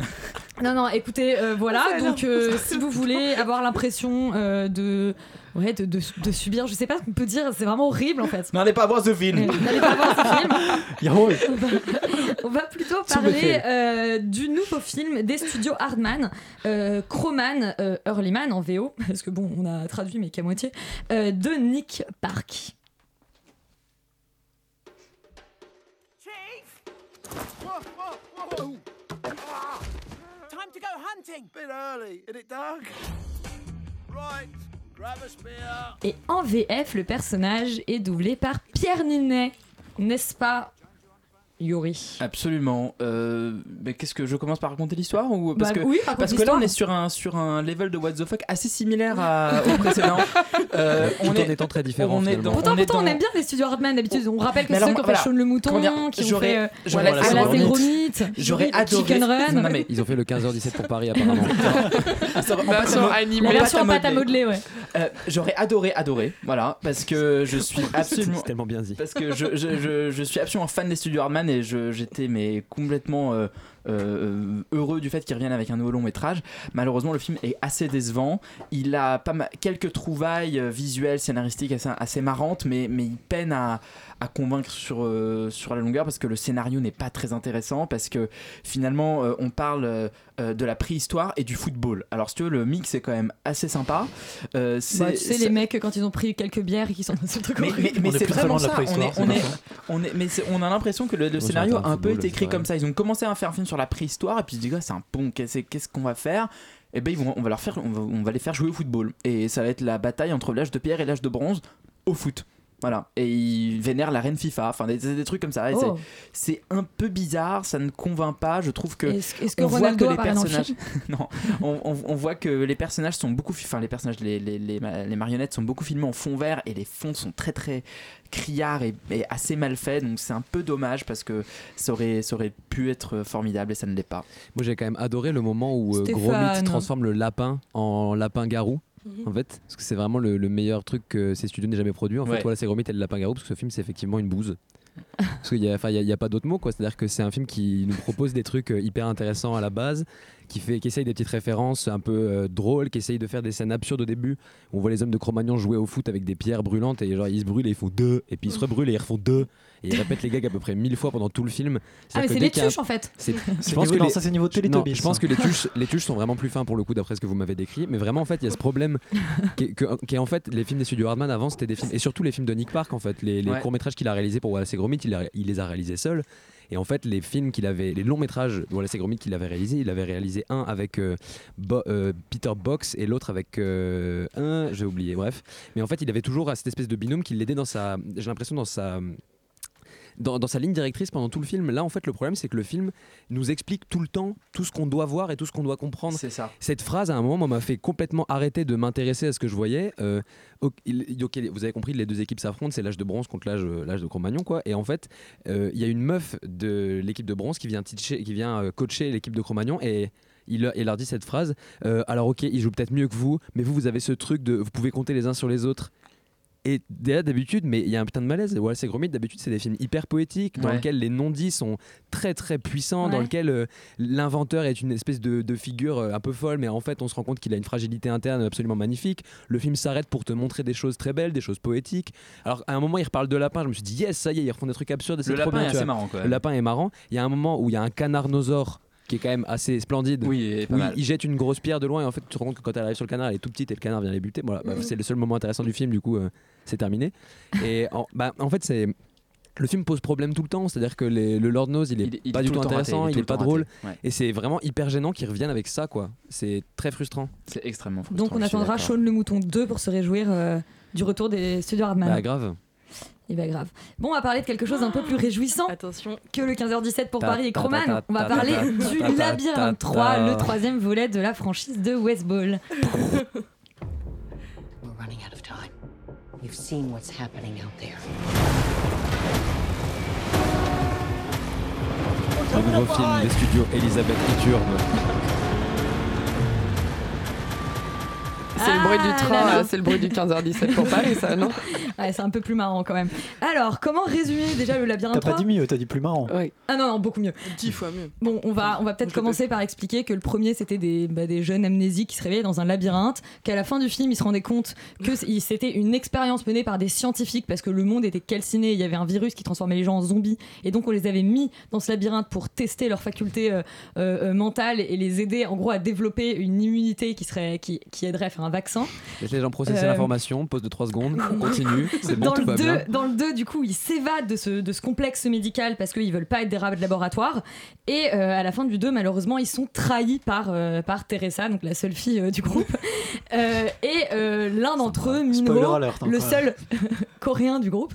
Non, non, écoutez, euh, voilà. Ça Donc, euh, si vous voulez avoir l'impression euh, de, ouais, de, de, de subir, je sais pas ce qu'on peut dire, c'est vraiment horrible en fait. N'allez pas voir ce film. N'allez pas voir ce film. [LAUGHS] On va, [LAUGHS] on va plutôt parler euh, du nouveau film des studios Hardman, euh, Crowman, euh, Earlyman en VO, parce que bon, on a traduit mais qu'à moitié, euh, de Nick Park. Whoa, whoa, whoa. Ah. Time to go hunting. Bit early. Is it dark? Right. Grab a spear. Et en VF, le personnage est doublé par Pierre Ninet. N'est-ce pas, Yuri Absolument. Euh, mais qu'est-ce que je commence par raconter l'histoire ou parce Bah que oui, parce que là on est sur un sur un level de what the fuck assez similaire à, au précédent. [LAUGHS] Euh, Tout en étant très différent, On est dans, Pourtant, on est pourtant, on dans- aime bien les studios Hardman d'habitude. On rappelle que c'est ceux qui ont fait voilà. Sean le Mouton, dire, qui ont fait euh, j'aurais à la adoré- Ségromite, J'aurais adoré. Chicken Run. Non, mais Ils ont fait le 15h17 pour Paris apparemment. [LAUGHS] La version en pâte à modeler, ouais. Euh, J'aurais adoré, adoré, voilà, parce que je suis [LAUGHS] absolument. Tellement bien dit. Parce que je, je, je, je suis absolument fan des studios Hardman et j'étais mais complètement euh, euh, heureux du fait qu'ils reviennent avec un nouveau long métrage. Malheureusement, le film est assez décevant. Il a pas mal, quelques trouvailles euh, visuelles, scénaristiques assez, assez marrantes, mais, mais il peine à, à convaincre sur, euh, sur la longueur parce que le scénario n'est pas très intéressant. Parce que finalement, euh, on parle de la préhistoire et du football. Alors, si tu veux, le mix est quand même assez sympa. Euh, c'est- Bah, tu sais, les mecs, quand ils ont pris quelques bières et qu'ils sont dans ce truc mais, c'est plus vraiment ça. On, est, préhistoire, on, est, on, est- mais on a l'impression que le, le scénario a un peu été écrit comme ça. Ils ont commencé à faire un film sur la préhistoire et puis ils se disent ah, c'est un bon qu'est-ce qu'on va faire? Et ben ils vont on va leur faire on va les faire jouer au football et ça va être la bataille entre l'âge de pierre et l'âge de bronze au foot. Voilà, et ils vénèrent la reine FIFA, enfin des, des trucs comme ça. Oh. C'est un peu bizarre, ça ne convainc pas. Je trouve que Est-ce que on voit que les personnages, [LAUGHS] non, on, on- on voit que les personnages sont beaucoup, fi- enfin les personnages, les, les, les ma- les marionnettes sont beaucoup filmés en fond vert et les fonds sont très très criards et, et assez mal faits. Donc c'est un peu dommage parce que ça aurait, ça aurait pu être formidable et ça ne l'est pas. Moi j'ai quand même adoré le moment où euh, Stéphane. Gromit transforme le lapin en lapin garou. En fait, parce que c'est vraiment le, le meilleur truc que ces studios n'aient jamais produit. En fait, Ouais. voilà, c'est Gromit et le lapin garou, parce que ce film c'est effectivement une bouse. [LAUGHS] parce qu'il n'y a, enfin, il y a- a pas d'autre mot, quoi. C'est-à-dire que c'est un film qui nous propose des trucs euh, hyper intéressants à la base, qui, fait, qui essaye des petites références un peu euh, drôles, qui essaye de faire des scènes absurdes au début. On voit les hommes de Cro-Magnon jouer au foot avec des pierres brûlantes et genre ils se brûlent et ils font deux, et puis ils se rebrûlent et ils refont deux. Et ils répètent les gags à peu près mille fois pendant tout le film. Ah, mais c'est les a- tuches en fait. c'est- [LAUGHS] C'est je pense que non, les- ça, c'est niveau Non, Teletubbies, je pense que les tuches, les tuches sont vraiment plus fins pour le coup d'après ce que vous m'avez décrit. Mais vraiment en fait il y a ce problème qui est, que- qui est en fait les films des studios Hardman avant c'était des films et surtout les films de Nick Park en fait les, les Ouais. courts métrages qu'il a réalisés pour Wallace et Gromit il, a- il les a réalisés seul. Et en fait, les films qu'il avait, les longs métrages de Wallace et Gromit qu'il avait réalisés, il avait réalisé un avec euh, Bo- euh, Peter Box et l'autre avec euh, un, j'ai oublié, bref. Mais en fait, il avait toujours cette espèce de binôme qui l'aidait dans sa, j'ai l'impression dans sa, dans, dans sa ligne directrice pendant tout le film. Là, en fait, le problème, c'est que le film nous explique tout le temps tout ce qu'on doit voir et tout ce qu'on doit comprendre. C'est ça. Cette phrase, à un moment, m'a fait complètement arrêter de m'intéresser à ce que je voyais. Euh, vous avez compris, les deux équipes s'affrontent, c'est l'âge de bronze contre l'âge euh, l'âge de Cro-Magnon, quoi. Et en fait, euh, il y a une meuf de l'équipe de bronze qui vient, teacher- qui vient coacher l'équipe de Cro-Magnon et il, leur- il leur dit cette phrase euh, alors ok ils jouent peut-être mieux que vous mais vous vous avez ce truc de vous pouvez compter les uns sur les autres et déjà d'habitude, mais il y a un putain de malaise. Ouais, c'est Gromit, d'habitude, c'est des films hyper poétiques dans Ouais. lesquels les non-dits sont très très puissants, dans lesquels euh, l'inventeur est une espèce de, de figure euh, un peu folle, mais en fait, on se rend compte qu'il a une fragilité interne absolument magnifique. Le film s'arrête pour te montrer des choses très belles, des choses poétiques. Alors, à un moment, il reparle de lapin. Je me suis dit, yes, ça y est, ils refont des trucs absurdes. et c'est Le trop lapin bien, est assez marrant Le lapin est marrant. Il y a un moment où il y a un canarnosaure qui est quand même assez splendide. Oui, et pas où il- mal. il jette une grosse pierre de loin et en fait tu te rends compte que quand elle arrive sur le canard elle est tout petite et le canard vient les buter. Voilà, bah, Mhm. c'est le seul moment intéressant du film du coup euh, c'est terminé. Et [LAUGHS] en, bah, en fait c'est le film pose problème tout le temps, c'est-à-dire que les- le Lord Knows il est Il- il pas est du tout raté, intéressant, il est il pas drôle ouais. et c'est vraiment hyper gênant qu'ils reviennent avec ça quoi. C'est très frustrant. C'est extrêmement frustrant. Donc on attendra. Sean le Mouton 2 pour se réjouir euh, du retour des studios Hardman. Bah grave. Et bah grave. Bon, on va parler de quelque chose d'un peu plus réjouissant Attention. que le 15h17 pour Paris et Croman. On va parler du Labyrinthe ta- 3, ta- le troisième volet de la franchise de Westball. [LAUGHS] We're running out of time. You've seen what's happening out there. Le nouveau film des studios Elisabeth Iturbe. [LAUGHS] C'est le bruit Ah, du train, là, là, c'est le bruit du 15h17 pour Paris, ça, non [LAUGHS] Ouais, c'est un peu plus marrant quand même. Alors, comment résumer déjà le labyrinthe T'as pas 3 dit mieux, t'as dit plus marrant. Oui. Ah non, non, beaucoup mieux. Dix fois mieux. Bon, on va, on va peut-être commencer par expliquer que le premier, c'était des, bah, des jeunes amnésiques qui se réveillaient dans un labyrinthe, qu'à la fin du film, ils se rendaient compte que c'était une expérience menée par des scientifiques parce que le monde était calciné, il y avait un virus qui transformait les gens en zombies, et donc on les avait mis dans ce labyrinthe pour tester leurs facultés euh, euh, euh, mentales et les aider en gros à développer une immunité qui, serait, qui, qui aiderait à faire un un vaccin. Laisse les gens processer Euh, l'information, pause de 3 secondes, [LAUGHS] on continue, c'est bon, dans, tout le va 2, bien. dans le 2, du coup, ils s'évadent de ce, de ce complexe médical parce qu'ils veulent pas être des rats de laboratoire. Et euh, à la fin du 2, malheureusement, ils sont trahis par, euh, par Teresa, donc la seule fille euh, du groupe. [LAUGHS] Euh, et euh, l'un d'entre eux, Minho, alert, hein, le seul [LAUGHS] coréen du groupe,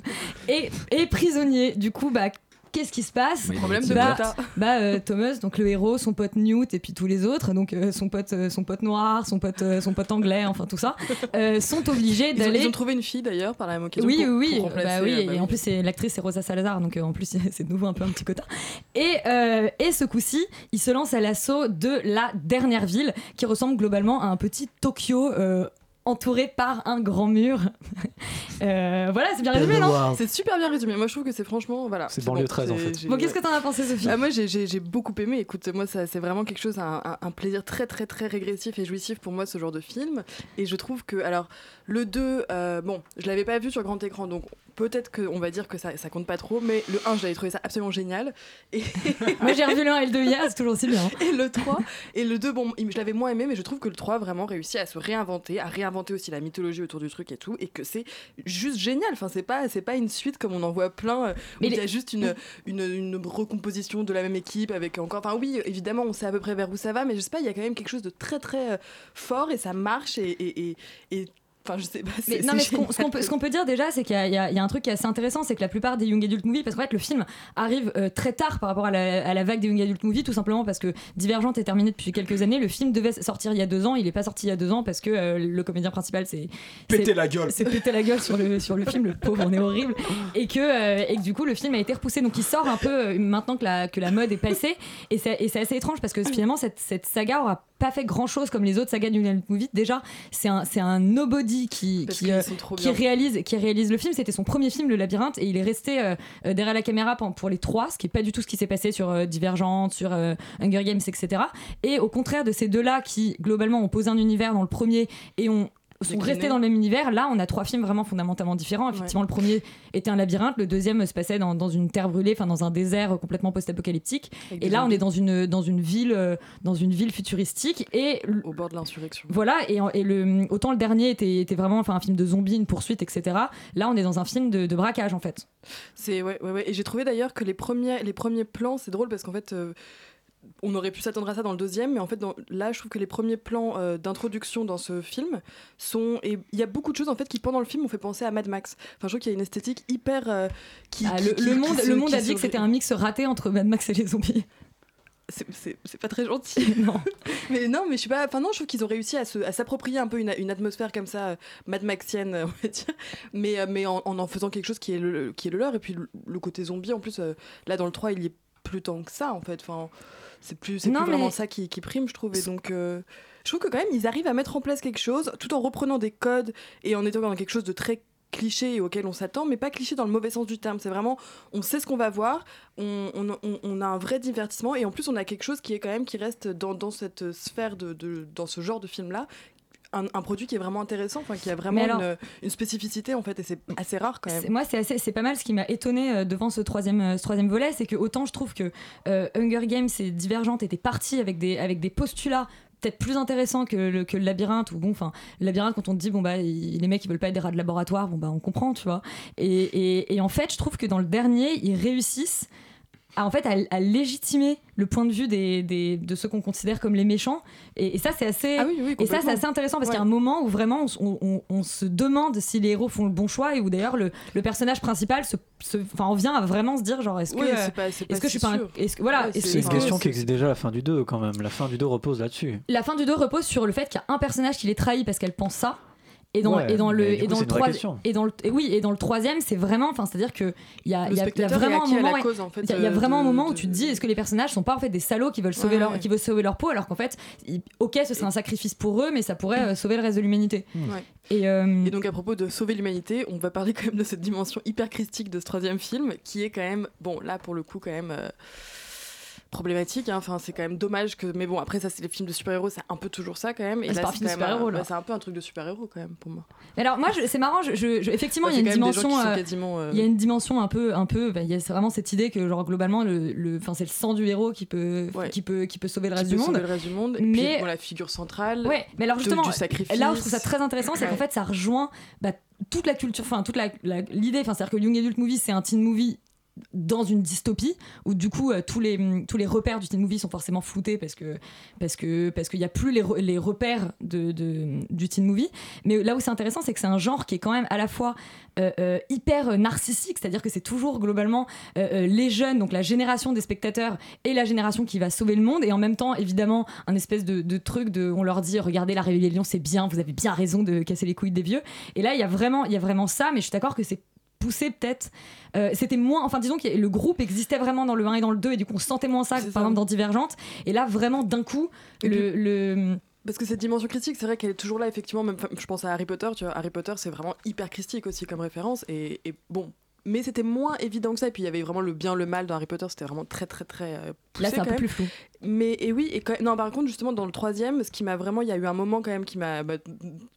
est, est prisonnier. Du coup, bah. Qu'est-ce qui se passe Oui, Problème de bah, quota. bah, euh, Thomas, donc le héros, son pote Newt et puis tous les autres, donc euh, son pote, euh, son pote noir, son pote, euh, son pote anglais, enfin tout ça, euh, sont obligés Ils d'aller ils ont trouvé une fille d'ailleurs par la même occasion. oui, pour- oui, pour bah oui, euh, bah et oui. en plus, c'est- l'actrice c'est Rosa Salazar, donc euh, en plus, [LAUGHS] c'est de nouveau un peu un petit quota. Et, euh, et ce coup-ci, il se lance à l'assaut de la dernière ville, qui ressemble globalement à un petit Tokyo. Entouré par un grand mur. [LAUGHS] Euh, voilà, c'est bien résumé, non C'est super bien résumé. Moi, je trouve que c'est franchement. Voilà. C'est banlieue 13, en fait. Bon, qu'est-ce que t'en as pensé, Sophie Ah, Moi, j'ai- beaucoup aimé. Écoute, moi, ça- c'est vraiment quelque chose, un, un- un plaisir très, très, très régressif et jouissif pour moi, ce genre de film. Et je trouve que. Alors, le 2, euh, bon, je l'avais pas vu sur grand écran, donc peut-être qu'on va dire que ça, ça compte pas trop, mais le 1, j'avais trouvé ça absolument génial. Et, [LAUGHS] Moi, j'ai revu le 1 et le 2 hier, c'est toujours aussi bien. et le 3, et le 2, bon, je l'avais moins aimé, mais je trouve que le 3 vraiment réussit à se réinventer, à réinventer aussi la mythologie autour du truc et tout, et que c'est juste génial. Enfin, c'est pas, c'est pas une suite comme on en voit plein, euh, où Mais il y les- a juste une, une, une recomposition de la même équipe avec encore. Enfin, oui, évidemment, on sait à peu près vers où ça va, mais je sais pas, il y a quand même quelque chose de très très euh, fort et ça marche et. et, et- et- Enfin, je sais pas. Mais, c'est- non, c'est mais ce qu'on, ce qu'on génial. peut, ce qu'on peut dire déjà, c'est qu'il y a, il y a- il y a un truc qui est assez intéressant, c'est que la plupart des Young Adult Movies, parce qu'en fait, le film arrive euh, très tard par rapport à la, à la vague des Young Adult Movies, tout simplement parce que Divergente est terminé depuis quelques années. Le film devait sortir il y a deux ans, il n'est pas sorti il y a deux ans parce que euh, le comédien principal s'est Péter s'est- la gueule. s'est pété la gueule sur le, sur le film, le pauvre, on est horrible. Et que, euh, et que du coup, le film a été repoussé. Donc il sort un peu euh, maintenant que la, que la mode est passée. Et c'est, et c'est assez étrange parce que finalement, cette, cette saga aura pas fait grand chose comme les autres sagas du Adult Movie. Déjà, c'est un, c'est un nobody qui, euh, qui réalise, qui réalise le film. C'était son premier film, Le Labyrinthe, et il est resté euh, derrière la caméra pour les trois, ce qui est pas du tout ce qui s'est passé sur euh, Divergente, sur euh, Hunger Games, etc. Et au contraire de ces deux-là qui, globalement, ont posé un univers dans le premier et ont sont restés dans le même univers. Là, on a trois films vraiment fondamentalement différents. Effectivement, le premier était un labyrinthe, le deuxième se passait dans, dans une terre brûlée, enfin dans un désert complètement post-apocalyptique. Et là, on est dans une dans une ville euh, dans une ville futuristique et Au bord de l'insurrection. voilà, et, et le, autant le dernier était, était vraiment enfin, un film de zombies, une poursuite, etc. Là, on est dans un film de, de braquage, en fait. C'est ouais, ouais, ouais. Et j'ai trouvé d'ailleurs que les premiers, les premiers plans, c'est drôle parce qu'en fait, euh, on aurait pu s'attendre à ça dans le deuxième, mais en fait, dans- là, je trouve que les premiers plans euh, d'introduction dans ce film sont. Et il y a beaucoup de choses en fait qui, pendant le film, ont fait penser à Mad Max. Enfin, je trouve qu'il y a une esthétique hyper. euh, qui, Ah, qui- le, qui- le qui monde, se- le monde a dit que c'était un mix raté entre Mad Max et les zombies. C'est- pas très gentil. [LAUGHS] non. [LAUGHS] mais non, mais je sais pas. Enfin, non, je trouve qu'ils ont réussi à s'approprier un peu une, une atmosphère comme ça, euh, Mad Maxienne, on va dire. Mais, euh, mais en, en en faisant quelque chose qui est le, qui est le leur. Et puis le, le côté zombie, en plus, euh, là, dans le 3, il y est plus tant que ça, en fait. Enfin, c'est plus, c'est plus vraiment ça qui, qui prime, je trouve. Et donc. euh, je trouve que quand même, ils arrivent à mettre en place quelque chose tout en reprenant des codes et en étant dans quelque chose de très cliché et auquel on s'attend, mais pas cliché dans le mauvais sens du terme. C'est vraiment, on sait ce qu'on va voir, on, on- on- on a un vrai divertissement et en plus on a quelque chose qui est quand même qui reste dans, dans cette sphère de, de- dans ce genre de film là. Un, un produit qui est vraiment intéressant, enfin qui a vraiment alors- une, une spécificité en fait, et c'est assez rare quand même. Moi, c'est assez, c'est pas mal. Ce qui m'a étonné euh, devant ce troisième, euh, ce troisième volet, c'est que autant je trouve que euh, Hunger Games et Divergente étaient partis avec des, avec des postulats peut-être plus intéressants que le, que le labyrinthe ou bon enfin le labyrinthe quand on te dit bon bah il- les mecs ils veulent pas être des rats de laboratoire bon bah on comprend tu vois et, et, et en fait je trouve que dans le dernier ils réussissent à, en fait à, à légitimer le point de vue des, des- de ceux qu'on considère comme les méchants et, et ça c'est assez Ah oui, oui, et ça c'est complètement. assez intéressant parce Ouais. qu'il y a un moment où vraiment on, on- on- on se demande si les héros font le bon choix et où d'ailleurs le, le personnage principal se, se- enfin, on vient à vraiment se dire genre est-ce que pas- pas est-ce que je suis pas un- est-ce que voilà Ouais, C'est une que- question qui existe déjà à la fin du 2 quand même. La fin du 2 repose là-dessus. la fin du 2 repose sur le fait qu'il y a un personnage qui les trahit parce qu'elle pense ça. Et dans, Ouais, et dans le et dans le et dans le et oui et dans le troisième c'est vraiment enfin c'est à dire que il y a Le il y a- y vraiment un moment ouais, cause, en fait, il y a- il y a vraiment un de- moment où tu te dis est-ce que les personnages sont pas en fait des salauds qui veulent sauver Ouais, leur ouais. qui veulent sauver leur peau alors qu'en fait ok ce serait un sacrifice pour eux mais ça pourrait euh, sauver le reste de l'humanité Ouais. et, euh, Et donc à propos de sauver l'humanité, on va parler quand même de cette dimension hyper christique de ce troisième film, qui est quand même, bon là pour le coup quand même euh, problématique. hein. Enfin, c'est quand même dommage que. Mais bon, après, ça, c'est les films de super-héros, c'est un peu toujours ça quand même. Et Ah, c'est pas un film un- super-héros, là. bah, C'est un peu un truc de super-héros quand même pour moi. Mais alors moi, c'est marrant. Je, je- je- effectivement, il y a une dimension. euh, euh, Il y a une dimension un peu, un peu. bah, Il y a vraiment cette idée que genre globalement, le, le, enfin, c'est le sang du héros qui peut, qui peut, qui peut sauver le Qui reste peut du monde. le reste du monde. Mais puis, bon, la figure centrale. Ouais, mais alors de- justement, du sacrifice. là où je trouve ça très intéressant, c'est qu'en fait, ça rejoint bah, toute la culture, enfin toute la- la- l'idée, enfin c'est-à-dire que Young Adult Movie, c'est un teen movie dans une dystopie où du coup euh, tous les hum, tous les repères du teen movie sont forcément floutés parce que parce que parce qu'il y a plus les, les repères de, de- du teen movie. Mais là où c'est intéressant c'est que c'est un genre qui est quand même à la fois euh, euh, hyper narcissique c'est-à-dire que c'est toujours globalement les jeunes donc la génération des spectateurs et la génération qui va sauver le monde et en même temps évidemment un espèce de, de truc de on leur dit regardez la rébellion c'est bien vous avez bien raison de casser les couilles des vieux. Et là il y a vraiment il y a vraiment ça mais je suis d'accord que c'est poussé peut-être euh, c'était moins enfin disons que le groupe existait vraiment dans le 1 et dans le 2 et du coup on sentait moins ça par exemple dans Divergente et là vraiment d'un coup le, le Parce que cette dimension critique, c'est vrai qu'elle est toujours là, effectivement. Même, je pense à Harry Potter, tu vois. Harry Potter, c'est vraiment hyper christique aussi comme référence. Et, et bon. Mais c'était moins évident que ça. Et puis il y avait vraiment le bien, le mal dans Harry Potter. C'était vraiment très, très, très. euh, poussé Là, c'est un peu plus flou. Mais et oui, et quand- non, par contre, justement, dans le troisième, ce qui m'a vraiment. Il y a eu un moment quand même qui m'a. bah,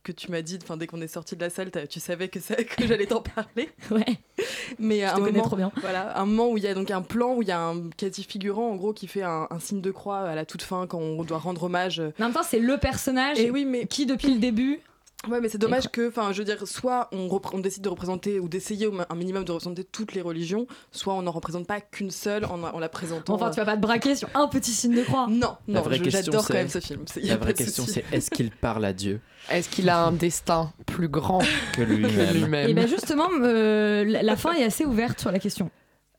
que tu m'as dit, dès qu'on est sorti de la salle, tu savais que, ça- [LAUGHS] que j'allais t'en parler. [LAUGHS] Ouais. Mais te un connais moment, trop bien. Voilà, un moment où il y a donc un plan où il y a un quasi figurant en gros qui fait un, un signe de croix à la toute fin quand on doit rendre hommage. en même temps c'est le personnage Et oui, mais qui depuis le début Ouais, mais c'est dommage que, enfin, je veux dire, soit on, décide de représenter ou d'essayer un minimum de représenter toutes les religions, soit on n'en représente pas qu'une seule en, en la présentant. enfin tu vas pas te braquer sur un petit signe de croix. Non La non vraie je- question, j'adore quand c'est- même ce film La vraie question, c'est est-ce qu'il parle à Dieu? Est-ce qu'il a un destin plus grand que lui-même. et ben justement euh, la, la fin est assez ouverte sur la question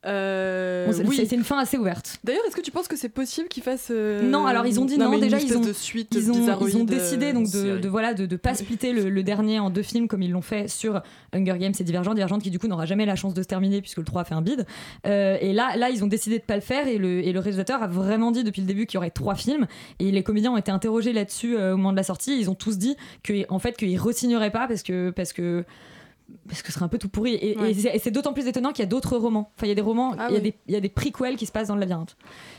Euh, Bon, c'est oui. une fin assez ouverte D'ailleurs, est-ce que tu penses que c'est possible qu'ils fassent euh, Non, alors ils ont dit non, déjà ils ont, de suite ils ont, bizarroïde, ils ont décidé donc de, de, voilà de, de pas splitter le, le dernier en deux films comme ils l'ont fait sur Hunger Games et Divergent, Divergent qui du coup n'aura jamais la chance de se terminer puisque le 3 a fait un bide. Euh, et là, là ils ont décidé de pas le faire et le, et le réalisateur a vraiment dit depuis le début qu'il y aurait trois films et les comédiens ont été interrogés là-dessus euh, au moment de la sortie. Ils ont tous dit que en fait qu'ils re-signeraient pas parce que parce que parce que ce serait un peu tout pourri. Et, Ouais. et c'est- d'autant plus étonnant qu'il y a d'autres romans. Enfin, il y a des romans, Ah il y, a oui. des- il y a des prequels qui se passent dans le labyrinthe.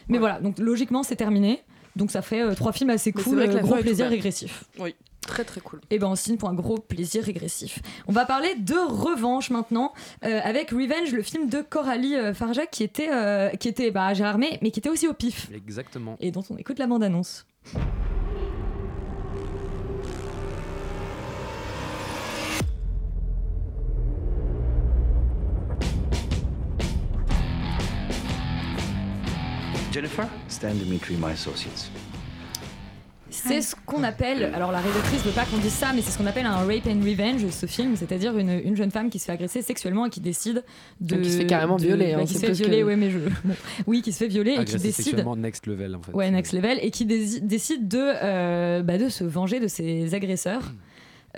Mais voilà, donc logiquement, c'est terminé. Donc ça fait euh, trois films assez Mais cool, vrai que gros plaisir régressif. Oui, très très cool. Et ben on signe pour un gros plaisir régressif. On va parler de revanche maintenant euh, avec Revenge, le film de Coralie euh, Farjac qui était euh, qui était bah, à Gérard May, mais qui était aussi au pif Exactement. et dont on écoute la bande annonce. Jennifer? Stan Dimitri, my associates. C'est ce qu'on appelle, alors la réalisatrice veut pas qu'on dise ça, mais c'est ce qu'on appelle un rape and revenge, ce film, c'est-à-dire une, une jeune femme qui se fait agresser sexuellement et qui décide de. Qui se fait carrément de- violer, bah, hein, qui se fait violer, que- ouais, mais je. bon. Oui, qui se fait violer et qui décide. next level en fait. Ouais, next level, et qui décide de, euh, bah, de se venger de ses agresseurs.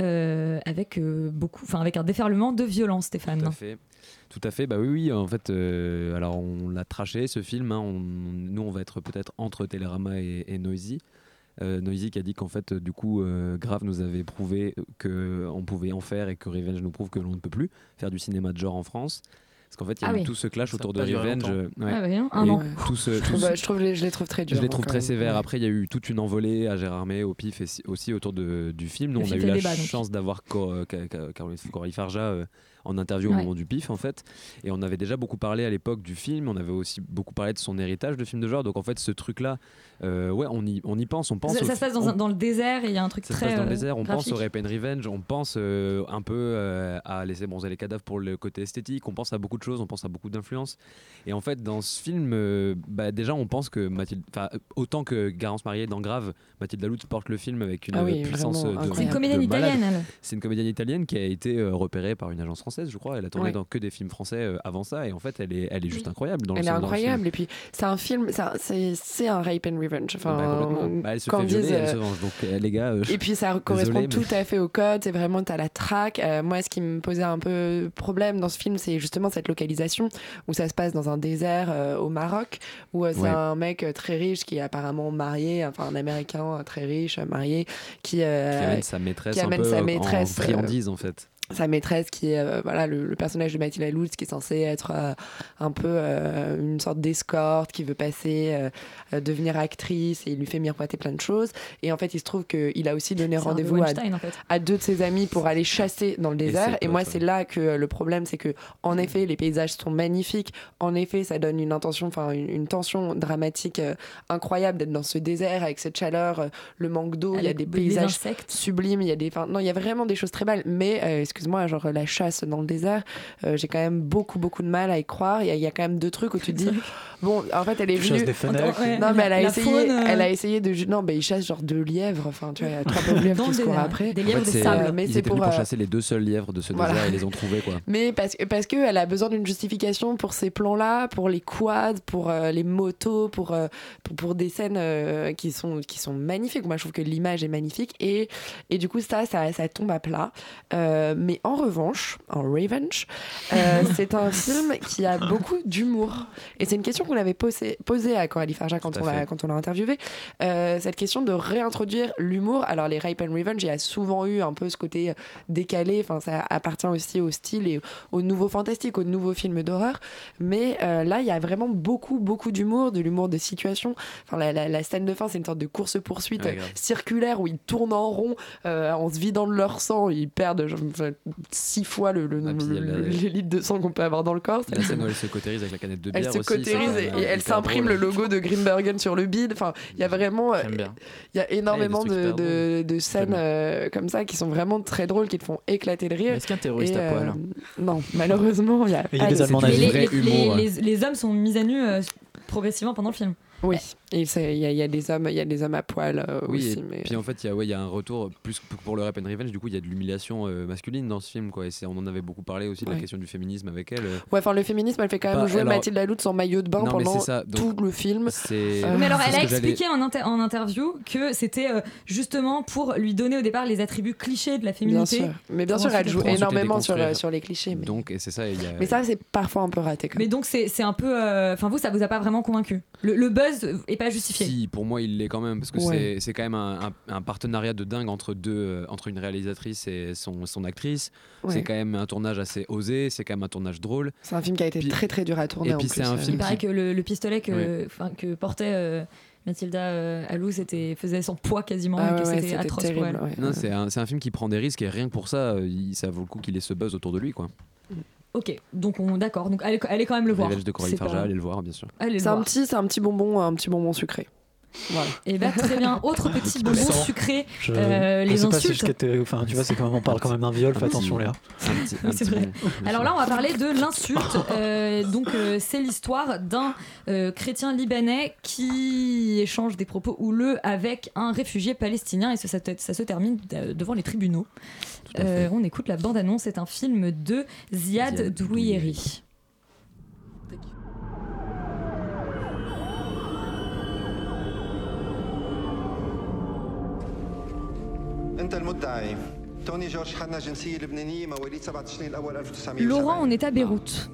euh, avec euh, beaucoup, enfin avec un déferlement de violence, Stéphane. Tout à fait. Tout à fait. Bah oui, oui. En fait, euh, alors on l'a traché ce film. hein. On- nous, on va être peut-être entre Télérama et, et Noisy. Euh, Noisy qui a dit qu'en fait, euh, du coup, euh, Grave nous avait prouvé que on pouvait en faire et que Revenge nous prouve que l'on ne peut plus faire du cinéma de genre en France. Parce qu'en fait, il y a Ah eu oui. tout ce clash Ça autour de Revenge. ouais. Ah ouais, hein, Il y un a eu an. tout ce- Je tout trouve, ce- bah, je trouve les- je les trouve très durs. je les hein, trouve quand très sévères. Après, il y a eu toute une envolée à Gérardmer, au pif et si- aussi autour de, du film. Nous, Le on a eu la débat, chance d'avoir Caroline Farja euh, en interview au Ouais. moment du pif, en fait. Et on avait déjà beaucoup parlé à l'époque du film. On avait aussi beaucoup parlé de son héritage de film de genre. Donc, en fait, ce truc-là, euh, ouais, on y, on y pense. On pense Ça, se passe dans, on- un- dans le désert et il y a un truc ça se très. passe dans le euh, désert, on pense au Rape and Revenge, on pense euh, un peu euh, à laisser bronzer les cadavres pour le côté esthétique, on pense à beaucoup de choses, on pense à beaucoup d'influences. Et en fait, dans ce film, euh, bah, déjà, on pense que Mathilde, enfin, autant que Garance Mariée dans Grave, Mathilde Laloute porte le film avec une Ah oui, puissance de C'est une comédienne de italienne. C'est une comédienne italienne qui a été euh, repérée par une agence française, je crois. Elle a tourné Ouais. dans que des films français euh, avant ça, et en fait, elle est, elle est juste incroyable. Dans le Elle est incroyable. Et puis, c'est un film, c'est un- rape and revenge. Enfin, Bah. Bah, elle se quand fait violer, elle se venge. Donc, euh, les gars. euh, Et puis ça [LAUGHS] correspond désolé, mais- tout à fait au code, c'est vraiment t'as la traque. Euh, moi, ce qui me posait un peu problème dans ce film, c'est justement cette localisation où ça se passe dans un désert euh, au Maroc, où euh, c'est Ouais. un mec très riche qui est apparemment marié, enfin un Américain très riche, marié, qui, qui amène sa maîtresse qui un amène peu sa en maîtresse, euh, friandise, en fait. Sa maîtresse qui est euh, voilà le, le personnage de Mathilde Lutz qui est censé être euh, un peu euh, une sorte d'escorte qui veut passer devenir actrice et il lui fait miroiter plein de choses. Et en fait il se trouve qu'il a aussi donné rendez-vous à, Weinstein, en fait. à deux de ses amis pour aller chasser dans le désert. Et, moi c'est là que le problème c'est que en effet les paysages sont magnifiques. En effet ça donne une intention enfin une, une tension dramatique euh, incroyable d'être dans ce désert avec cette chaleur euh, le manque d'eau. Il y a des paysages sublimes. Il y a des non il y a vraiment des choses très belles. Mais euh, excuse-moi genre la chasse dans le désert euh, j'ai quand même beaucoup beaucoup de mal à y croire il y, a- il y a quand même deux trucs où tu te dis [LAUGHS] bon en fait elle est Chasse venue des fenêtres. Ouais, non mais elle a essayé faune, euh, elle a essayé de non mais il chasse genre deux lièvres enfin tu vois il y a trois pauvres lièvres qui se courent après Des En lièvres fait, de c'est- sable. mais ils c'est pour, pour euh, chasser les deux seuls lièvres de ce Voilà. désert et ils les ont trouvés quoi. Mais parce, parce que elle a besoin d'une justification pour ces plans-là, pour les quads, pour euh, les motos, pour, euh, pour, pour des scènes euh, qui, sont, qui sont magnifiques. Moi, je trouve que l'image est magnifique. Et, et du coup, ça, ça, ça tombe à plat. Euh, mais en revanche, en Revenge, euh, [LAUGHS] c'est un film qui a beaucoup d'humour. Et c'est une question qu'on avait posée, posée à Coralie Farja quand on l'a quand on l'a interviewé. Euh, cette question de réintroduire l'humour. Alors, les Rape and Revenge, il y a souvent eu un peu ce côté décalé. Enfin, ça appartient aussi au style et au nouveau fantastique, au nouveau film d'horreur. Mais euh, là, il y a vraiment beaucoup, beaucoup d'humour, de l'humour de situation. Enfin, la, la- la scène de fin, c'est une sorte de course-poursuite Ouais, circulaire où ils tournent en rond en se vidant de leur sang. Ils perdent six fois le, le, Ah, le- les litres de sang qu'on peut avoir dans le corps. C'est La [LAUGHS] scène où elle se cautérise avec la canette de elle bière se aussi, cautérise ça, et, euh, et elle s'imprime le logo de Grimbergen sur le bide. Enfin, il y a vraiment, euh, il y a énormément trucs de, de, de scènes euh, comme ça qui sont vraiment très drôles, qui te font éclater de rire. Est-ce qu'un terroriste Et, à poil euh, Non, malheureusement, il y a. Ah, des Allemands les, vrai les- humour, les- les- les hommes sont mis à nu euh, progressivement pendant le film. Oui, il y, a- il y a des hommes, il y a des hommes à poil euh, Oui, aussi. et mais... puis en fait, il y, a- ouais, il y a un retour, plus que pour le Rap and Revenge, du coup, il y a de l'humiliation euh, masculine dans ce film, quoi. Et c'est- on en avait beaucoup parlé aussi de la question du féminisme avec elle. euh. Ouais, enfin, le féminisme, elle fait quand même Bah, jouer alors- Mathilde Laloute en maillot de bain Non, pendant c'est ça, donc- tout le film. Euh, Mais alors, elle a expliqué en, inter- en interview que c'était euh, justement pour lui donner au départ les attributs clichés de la Bien féminité. sûr. Mais bien sûr, elle joue énormément sur, euh, les clichés. Mais, Donc, et c'est ça, il y a. mais ça, c'est parfois un peu raté quand même. Mais donc, c'est un peu. euh, Enfin, vous, ça vous a pas vraiment convaincu? Le, le buzz est pas justifié. Si, pour moi, il l'est quand même, parce que Ouais. c'est- c'est quand même un, un- un partenariat de dingue entre deux, euh, entre une réalisatrice et son, son actrice. Ouais. C'est quand même un tournage assez osé, c'est quand même un tournage drôle. C'est un film qui a été Puis- très très dur à tourner. et en puis plus, c'est un euh. film Il paraît qui- que le, le pistolet que, Ouais. que portait euh, Mathilda euh, Alou c'était faisait son poids quasiment Ah et que ouais, ouais, c'était atroce pour terrible. elle. ouais. Non, c'est un, c'est un film qui prend des risques et rien que pour ça, il- ça vaut le coup qu'il ait ce buzz autour de lui, quoi. Ok, donc on d'accord. Donc allez, allez quand même le voir. Revenge de Coralie C'est Farja, pas- allez le voir, bien sûr. C'est un petit, c'est un petit bonbon, un petit bonbon sucré. Voilà. Et bah très bien. [LAUGHS] Autre petit bonbon sucré. Je, Euh, je les sais pas si insultes. jusqu'à tes- Enfin, tu vois, c'est quand même, on parle quand même d'un viol. Fais attention, Léa. C'est vrai. Alors là, on va parler de l'insulte. [LAUGHS] Euh, donc, euh, c'est l'histoire d'un euh, chrétien libanais qui échange des propos houleux avec un réfugié palestinien et ça, ça, ça se termine devant les tribunaux. Euh, on écoute la bande-annonce. C'est un film de Ziad Ziad Douieri. Laurent, on est à Beyrouth.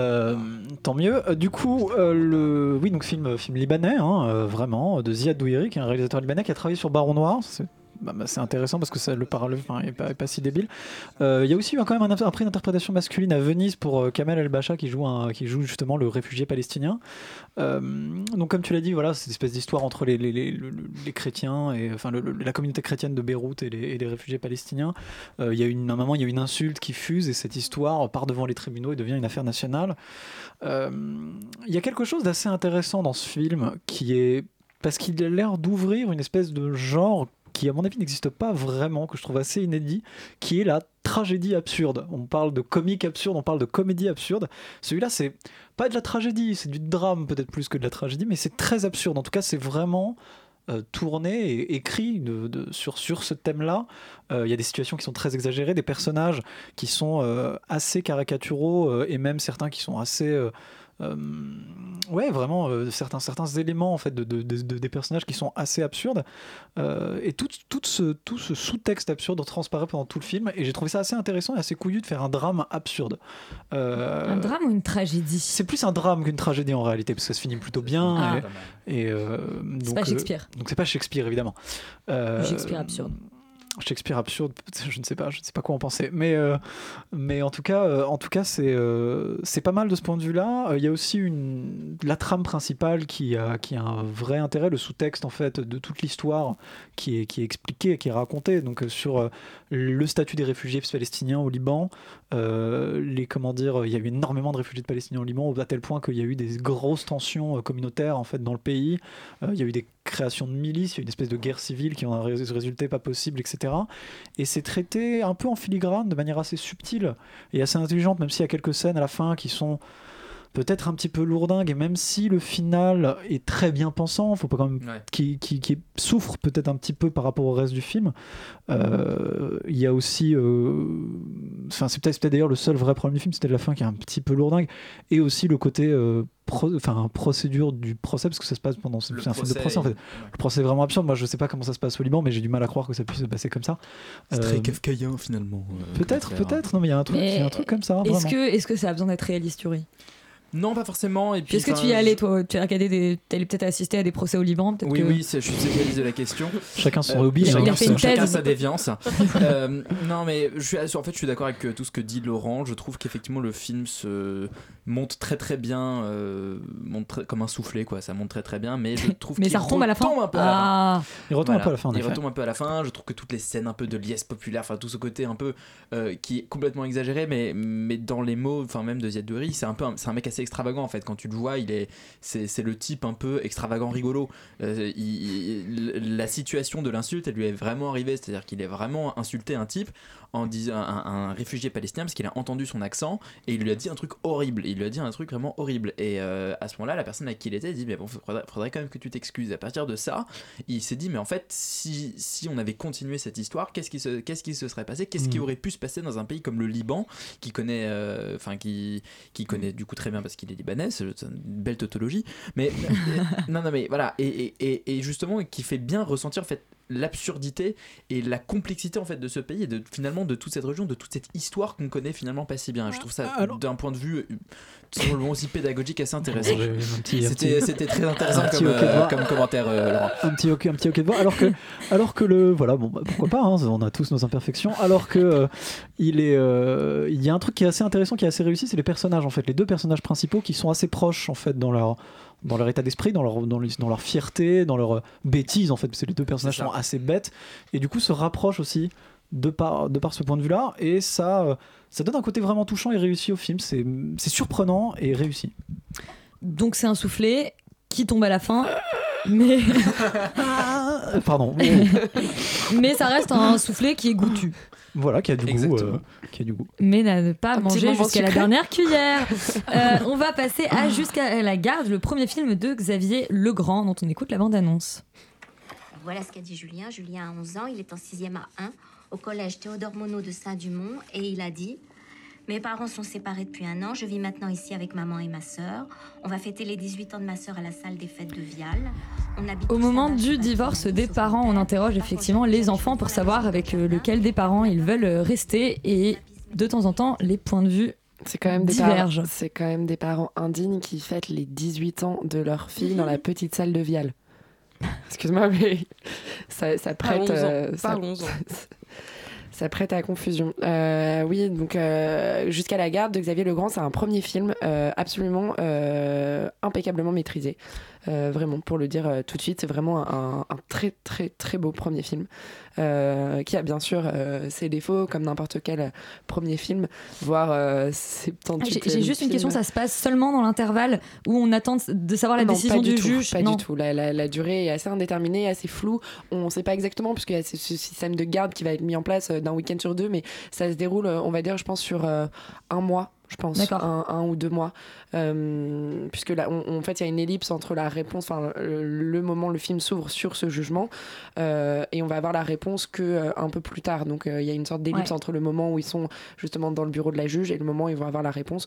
Euh, tant mieux. Euh, du coup, euh, le oui, donc film, film libanais, hein, vraiment, de Ziad Douiri, qui est un réalisateur libanais qui a travaillé sur Baron Noir. Bah, bah, c'est intéressant parce que le parallèle enfin, est, pas, si débile. Euh, Il y a aussi quand même un, prix d'interprétation masculine à Venise pour euh, Kamel El Bacha qui joue, qui joue justement le réfugié palestinien. Euh, donc comme tu l'as dit, voilà, c'est une espèce d'histoire entre les, les, les, le- les chrétiens et enfin la communauté chrétienne de Beyrouth et les, réfugiés palestiniens. Il y a une, à un moment, il y a une insulte qui fuse et cette histoire part devant les tribunaux et devient une affaire nationale. Il y a quelque chose d'assez intéressant dans ce film qui est parce qu'il a l'air d'ouvrir une espèce de genre qui à mon avis n'existe pas vraiment, que je trouve assez inédit, qui est la tragédie absurde. On parle de comique absurde, on parle de comédie absurde. Celui-là, c'est pas de la tragédie, c'est du drame peut-être plus que de la tragédie, mais c'est très absurde. En tout cas, c'est vraiment euh, tourné et écrit sur, sur ce thème-là. Euh, Il y a des situations qui sont très exagérées, des personnages qui sont euh, assez caricaturaux et même certains qui sont assez... euh, ouais, vraiment euh, certains, certains éléments en fait de, de- de- de- des personnages qui sont assez absurdes Euh, et tout, tout ce, tout ce sous-texte absurde transparaît pendant tout le film et j'ai trouvé ça assez intéressant et assez couillu de faire un drame absurde. Un drame ou une tragédie? C'est plus un drame qu'une tragédie en réalité parce que ça se finit plutôt bien. Ah. et, et, donc, pas Shakespeare. donc c'est pas Shakespeare évidemment. Shakespeare absurde. Shakespeare absurde, je ne sais pas, je ne sais pas quoi en penser, mais euh, en tout cas, euh, en tout cas, c'est euh, c'est pas mal de ce point de vue-là. Il y a aussi une la trame principale qui a qui a un vrai intérêt, le sous-texte en fait de toute l'histoire qui est qui est qui est raconté. Donc sur le statut des réfugiés palestiniens au Liban, euh, les comment dire, il y a eu énormément de réfugiés palestiniens au Liban à tel point qu'il y a eu des grosses tensions euh, communautaires en fait dans le pays. Euh, il y a eu des créations de milices, il y a eu une espèce de guerre civile qui en a ré- résulté pas possible, etc. Et c'est traité un peu en filigrane, de manière assez subtile et assez intelligente, même s'il y a quelques scènes à la fin qui sont peut-être un petit peu lourdingues, et même si le final est très bien pensant, faut pas quand même Ouais. qui, qui, qui souffre peut-être un petit peu par rapport au reste du film. Euh, Il y a aussi, euh, enfin c'est peut-être peut-être d'ailleurs le seul vrai problème du film, c'était la fin qui est un petit peu lourdingue, et aussi le côté, euh, pro- enfin procédure du procès parce que ça se passe pendant, c'est un film de procès en fait. Le procès est vraiment absurde. Moi je sais pas comment ça se passe au Liban, mais j'ai du mal à croire que ça puisse se passer comme ça. C'est très kafkaïen finalement. euh, Peut-être, faire. peut-être. Non, mais il y a un truc, il y a un truc comme ça. Est-ce vraiment. que, est-ce que ça a besoin d'être réaliste, Yuri? Non, pas forcément. Et puis, Est-ce que tu y es allé, toi Tu as regardé des. Tu allé peut-être assister à des procès au Liban Oui, que- oui, c'est- je suis spécialiste de la question. Chacun son Euh, hobby, chacun, a fait une chacun sa déviance. Euh, non, mais je suis, en fait, je suis d'accord avec euh, tout ce que dit Laurent. Je trouve qu'effectivement, le film se monte très très bien, euh, monte très- comme un soufflet, quoi. Ça monte très très bien, mais je [LAUGHS] trouve Mais qu'il ça retombe à la fin un peu à la fin. Ah. Il retombe un peu à la fin, en Il retombe un peu à la fin. Je trouve que toutes les scènes un peu de liesse populaire, enfin tout ce côté un peu euh, qui est complètement exagéré, mais, mais dans les mots, enfin même de Ziad Doueri, c'est un peu, un- c'est un mec assez extravagant en fait. Quand tu le vois, il est, c'est, c'est le type un peu extravagant, rigolo. Euh, il- la situation de l'insulte, elle lui est vraiment arrivée, c'est-à-dire qu'il est vraiment insulté un type en disant un, un réfugié palestinien parce qu'il a entendu son accent et il lui a dit un truc horrible. Il lui a dit un truc vraiment horrible. Et euh, à ce moment-là, la personne avec qui il était dit mais bon, faudrait, faudrait quand même que tu t'excuses. À partir de ça, il s'est dit mais en fait, si, si on avait continué cette histoire, qu'est-ce qui se, qu'est-ce qui se serait passé? Qu'est-ce qui Mm. aurait pu se passer dans un pays comme le Liban qui connaît, euh, enfin qui, qui connaît du coup très bien parce qu'il est libanais, c'est c'est une belle tautologie. Mais [LAUGHS] non, non, mais voilà, et, et, et, et justement qui fait bien ressentir en fait l'absurdité et la complexité en fait de ce pays et de finalement de toute cette région, de toute cette histoire qu'on connaît finalement pas si bien. Je trouve ça d'un point de vue euh, aussi pédagogique assez intéressant. C'était petit- c'était très intéressant un petit comme, euh, voix. comme commentaire, euh, Laurent. un petit hockey, un petit hockey de voix. Alors que, [LAUGHS] alors que le, voilà, bon, bah, pourquoi pas, hein, on a tous nos imperfections. Alors que euh, il est, euh, il y a un truc qui est assez intéressant, qui est assez réussi, c'est les personnages en fait, les deux personnages principaux qui sont assez proches en fait dans leur dans leur état d'esprit, dans leur, dans, leur fierté, dans leur euh, bêtise en fait, parce que les deux personnages sont assez bêtes et du coup se rapprochent aussi de par, de par ce point de vue-là et ça, euh, ça donne un côté vraiment touchant et réussi au film. C'est c'est surprenant et réussi. Donc c'est un soufflet qui tombe à la fin. Mais, [LAUGHS] Pardon. [LAUGHS] mais ça reste un soufflet qui est goûtu. Voilà, qui a du goût. euh, qui a du goût. Mais n'a ne pas Un manger jusqu'à la dernière cuillère. [LAUGHS] Euh, on va passer à Jusqu'à la garde, le premier film de Xavier Legrand, dont on écoute la bande-annonce. Voilà ce qu'a dit Julien. Julien a 11 ans, il est en 6e à 1 au collège Théodore Monod de Saint-Dumont et il a dit Mes parents sont séparés depuis un an, je vis maintenant ici avec maman et ma sœur. On va fêter les 18 ans de ma sœur à la salle des fêtes de Vial. On habite Au moment du divorce des parents, on interroge effectivement les enfants pour savoir avec euh, lequel des parents ils veulent euh, rester et de temps en temps les points de vue C'est quand même des divergent. c'est quand même des parents indignes qui fêtent les 18 ans de leur fille dans la [LAUGHS] petite salle de Vial. Excuse-moi, mais [LAUGHS] ça, ça Pas prête. 11 ans, euh, pas ça, 11 ans. [LAUGHS] ça prête à confusion. Euh, oui, donc euh, Jusqu'à la garde de Xavier Legrand, c'est un premier film euh, absolument impeccablement maîtrisé. Euh, vraiment, pour le dire euh, tout de suite, c'est vraiment un, un très très très beau premier film euh, qui a bien sûr ses défauts comme n'importe quel premier film, voire ses Ah, J'ai 78 j'ai juste une question, ça se passe seulement dans l'intervalle où on attend de savoir la Non, décision du, tout, juge? Pas Non. du tout. La, la- la durée est assez indéterminée, assez floue. On ne sait pas exactement, puisqu'il y a ce, ce système de garde qui va être mis en place d'un week-end sur deux, mais ça se déroule, on va dire, je pense, sur euh, un mois. Je pense, un, un ou deux mois, Euh, puisque là, on- on- en fait, il y a une ellipse entre la réponse, enfin, le, le moment le film s'ouvre sur ce jugement, euh, et on va avoir la réponse que euh, un peu plus tard. Donc, euh, il y a une sorte d'ellipse Ouais. entre le moment où ils sont justement dans le bureau de la juge et le moment où ils vont avoir la réponse,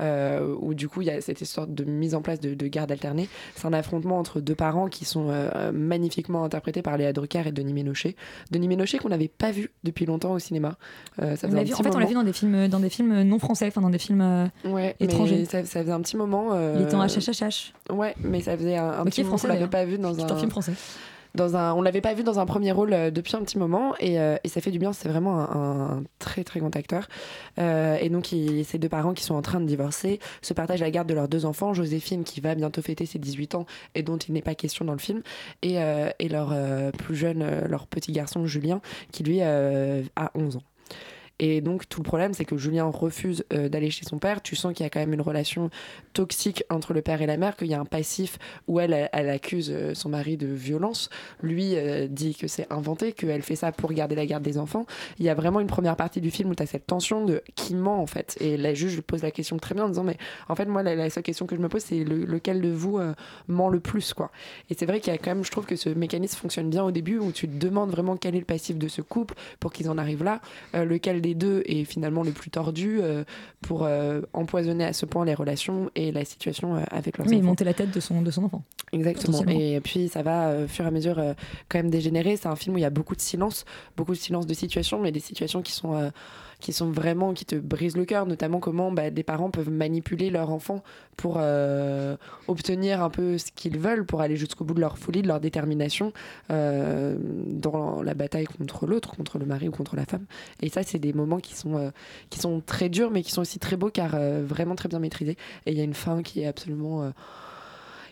où du coup, il y a cette sorte de mise en place de, de garde alternée. C'est un affrontement entre deux parents qui sont magnifiquement interprétés par Léa Drucker et Denis Ménochet. Denis Ménochet qu'on n'avait pas vu depuis longtemps au cinéma. Ça On vu- en fait, on l'a vu dans des films, dans des films non français, enfin dans des films euh, Ouais, étrangers. mais ça, ça faisait un petit moment. euh, Il était en HHH. Ouais, mais ça faisait un, un Ok, petit moment qu'on l'avait d'ailleurs. pas vu dans un. un film français. Dans un, on l'avait pas vu dans un premier rôle euh, depuis un petit moment et, euh, et ça fait du bien. C'est vraiment un, un très très grand acteur. Euh, et donc, il- ces deux parents qui sont en train de divorcer se partagent la garde de leurs deux enfants. Joséphine qui va bientôt fêter ses 18 ans et dont il n'est pas question dans le film, et, euh, et leur euh, plus jeune, euh, leur petit garçon Julien qui lui euh, a 11 ans. Et donc tout le problème, c'est que Julien refuse euh, d'aller chez son père. Tu sens qu'il y a quand même une relation toxique entre le père et la mère, qu'il y a un passif où elle, accuse euh, son mari de violence. Lui euh, dit que c'est inventé, qu'elle fait ça pour garder la garde des enfants. Il y a vraiment une première partie du film où tu as cette tension de qui ment en fait. Et la juge pose la question très bien en disant mais en fait moi la, seule question que je me pose c'est le- lequel de vous ment le plus quoi. Et c'est vrai qu'il y a quand même, je trouve que ce mécanisme fonctionne bien au début où tu te demandes vraiment quel est le passif de ce couple pour qu'ils en arrivent là, lequel des deux est finalement le plus tordu euh, pour euh, empoisonner à ce point les relations et la situation euh, avec leurs Mais il enfants. montait la tête de son, de son enfant. Exactement. Et puis ça va au fur et à mesure quand même dégénérer. C'est un film où il y a beaucoup de silence, beaucoup de silence de situation, mais des situations qui sont qui sont vraiment qui te brisent le cœur, notamment comment bah, des parents peuvent manipuler leur enfant pour euh, obtenir un peu ce qu'ils veulent, pour aller jusqu'au bout de leur folie, de leur détermination euh, dans la bataille contre l'autre, contre le mari ou contre la femme. Et ça, c'est des moments qui sont euh, qui sont très durs, mais qui sont aussi très beaux car vraiment très bien maîtrisés. Et il y a une fin qui est absolument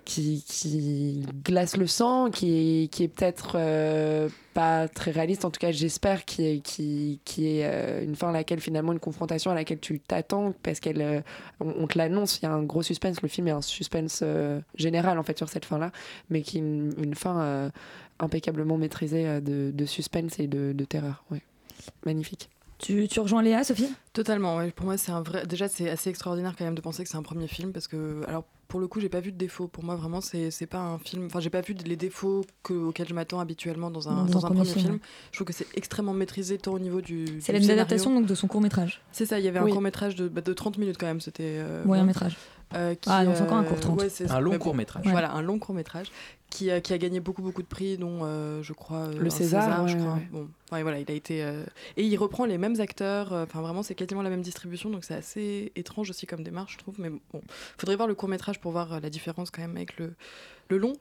qui, qui glace le sang, qui est, qui est peut-être euh, pas très réaliste, en tout cas j'espère, qui est, qui, qui euh, une fin à laquelle finalement une confrontation à laquelle tu t'attends parce qu'elle euh, on, te l'annonce, il y a un gros suspense, le film est un suspense euh, général en fait sur cette fin-là, mais qui est une, fin impeccablement maîtrisée de, suspense et de, de terreur. Ouais. Magnifique. Tu, tu rejoins Léa, Sophie? Totalement, ouais. Pour moi, c'est un vrai. Déjà, c'est assez extraordinaire quand même de penser que c'est un premier film parce que, alors, pour le coup, j'ai pas vu de défauts. Pour moi, vraiment, c'est c'est pas un film. Enfin, j'ai pas vu les défauts que, auxquels je m'attends habituellement dans un, Dans un dans un premier premier film, film. ouais. Je trouve que c'est extrêmement maîtrisé tant au niveau du. C'est du une scénario. adaptation donc de son court métrage. C'est ça, il y avait Oui. un court métrage de, bah, de 30 minutes quand même. C'était. euh, bon. métrage. Euh, qui, Ah non, c'est encore un euh, court 30. ouais, c'est- Un long mais bon, court-métrage. Voilà, un long court métrage qui, a- qui a gagné beaucoup beaucoup de prix, dont euh, je crois euh, Le César, je ouais, crois. ouais. Bon, voilà, il a été euh, et il reprend les mêmes acteurs. Enfin, vraiment, c'est quasiment la même distribution, donc c'est assez étrange aussi comme démarche, je trouve. Mais bon, faudrait voir le court métrage pour voir la différence quand même avec le le long.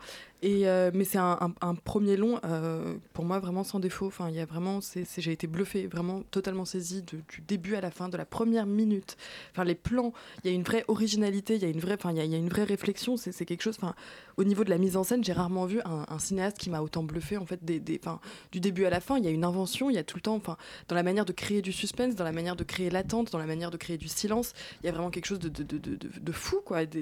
Et euh, mais c'est un, un- un premier long euh, pour moi vraiment sans défaut. Enfin, il y a vraiment, c'est, j'ai été bluffée, vraiment totalement saisie de- du début à la fin, de la première minute. Enfin, les plans, il y a une vraie originalité, il y a une vraie, enfin, il y a, il y a une vraie réflexion. C'est, quelque chose. Enfin, au niveau de la mise en scène, j'ai rarement vu un, un cinéaste qui m'a autant bluffé en fait des, des- enfin, du début à la fin. Il y a une invention, il y a tout le temps, enfin, dans la manière de créer du suspense, dans la manière de créer l'attente, dans la manière de créer du silence. Il y a vraiment quelque chose de, de, de, de, de fou, quoi, de,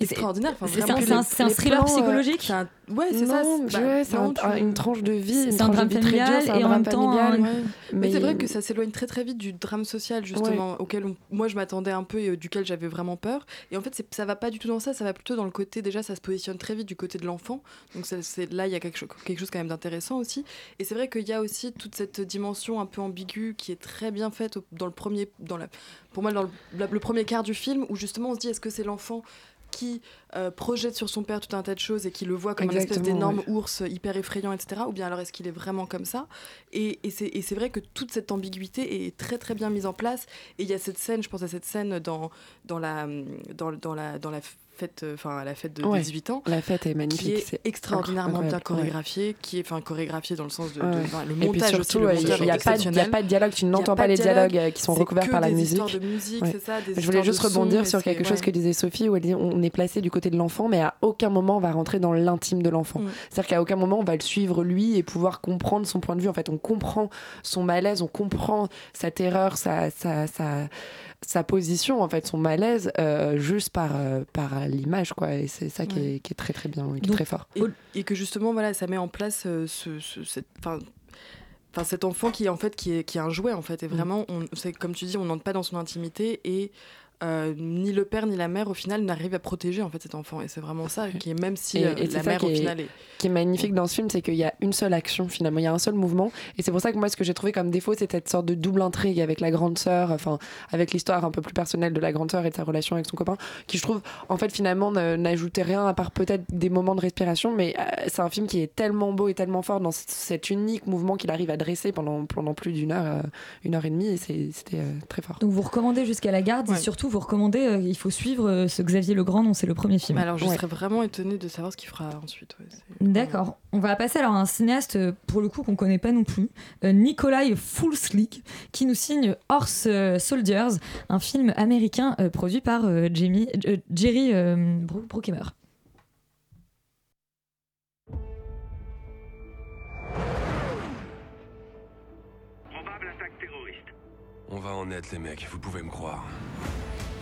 extraordinaire. Enfin, c'est- un- thriller plans, euh, psychologique C'est un- Ouais, c'est ça. Bah, c'est non, un- tu- une tranche de vie, une C'est un tranche drame de vie très dure, familial c'est un et en drame même temps familial. un- Ouais. Mais, Mais- c'est vrai que ça s'éloigne très très vite du drame social justement auquel on- moi je m'attendais un peu et euh, duquel j'avais vraiment peur. Et en fait ça va pas du tout dans ça, ça va plutôt dans le côté déjà ça se positionne très vite du côté de l'enfant. Donc c'est- là il y a quelque chose, quelque chose quand même d'intéressant aussi. Et c'est vrai qu'il y a aussi toute cette dimension un peu ambiguë qui est très bien faite dans le premier, dans la, pour moi dans le, la- le premier quart du film où justement on se dit est-ce que c'est l'enfant qui euh, projette sur son père tout un tas de choses et qui le voit comme un espèce d'énorme ouais. ours hyper effrayant, etc. Ou bien alors est-ce qu'il est vraiment comme ça? Et, c'est et c'est vrai que toute cette ambiguïté est très très bien mise en place. Et il y a cette scène, je pense à cette scène dans, dans, la, dans, dans la, dans la fête, euh, enfin à la fête de, Ouais, 18 ans. La fête est magnifique. C'est extraordinairement bien incroyable, ouais. chorégraphiée, qui est enfin chorégraphiée dans le sens de, de- Ouais. enfin, le Et puis montage aussi. il n'y a, pas de- dialogue, tu n'entends pas les dialogues dialogue, euh, qui sont recouverts par la des musique. histoires de musique, c'est ça, des je voulais juste rebondir sur quelque chose que disait Sophie, où elle dit on est placé du côté de l'enfant, mais à aucun moment on va rentrer dans l'intime de l'enfant. Mm. C'est-à-dire qu'à aucun moment on va le suivre lui et pouvoir comprendre son point de vue. En fait, on comprend son malaise, on comprend sa terreur, sa, sa, sa, sa position, en fait, son malaise, euh, juste par, euh, par l'image, quoi. Et c'est ça qui, Ouais. est, qui est très très bien, qui est très fort. Et, et que justement, voilà, ça met en place euh, ce, ce- cette. cet enfant qui est en fait qui est qui est un jouet en fait et vraiment on c'est comme tu dis on n'entre pas dans son intimité et euh, ni le père ni la mère au final n'arrivent à protéger en fait cet enfant et c'est vraiment ça qui est même si Et- euh, et la mère qui au est- final est qui est magnifique dans ce film, c'est qu'il y a une seule action finalement, il y a un seul mouvement. Et c'est pour ça que moi, ce que j'ai trouvé comme défaut, c'est cette sorte de double intrigue avec la grande sœur, enfin, avec l'histoire un peu plus personnelle de la grande sœur et de sa relation avec son copain, qui je trouve, en fait, finalement, n'ajoutait rien à part peut-être des moments de respiration. Mais euh, c'est un film qui est tellement beau et tellement fort dans cet unique mouvement qu'il arrive à dresser pendant, pendant plus d'une heure, euh, une heure et demie. Et c'était euh, très fort. Donc vous recommandez jusqu'à la garde et surtout vous recommandez, euh, il faut suivre euh, ce Xavier Legrand dont c'est le premier film. alors je Ouais. serais vraiment étonnée de savoir ce qu'il fera ensuite ouais, D'accord. On va passer alors à un cinéaste, euh, pour le coup, qu'on connaît pas non plus, euh, Nikolai Fulslik, qui nous signe Horse euh, Soldiers, un film américain euh, produit par euh, Jamie- euh, Jerry euh, Bru- Bruckheimer. On va en être, les mecs, vous pouvez me croire.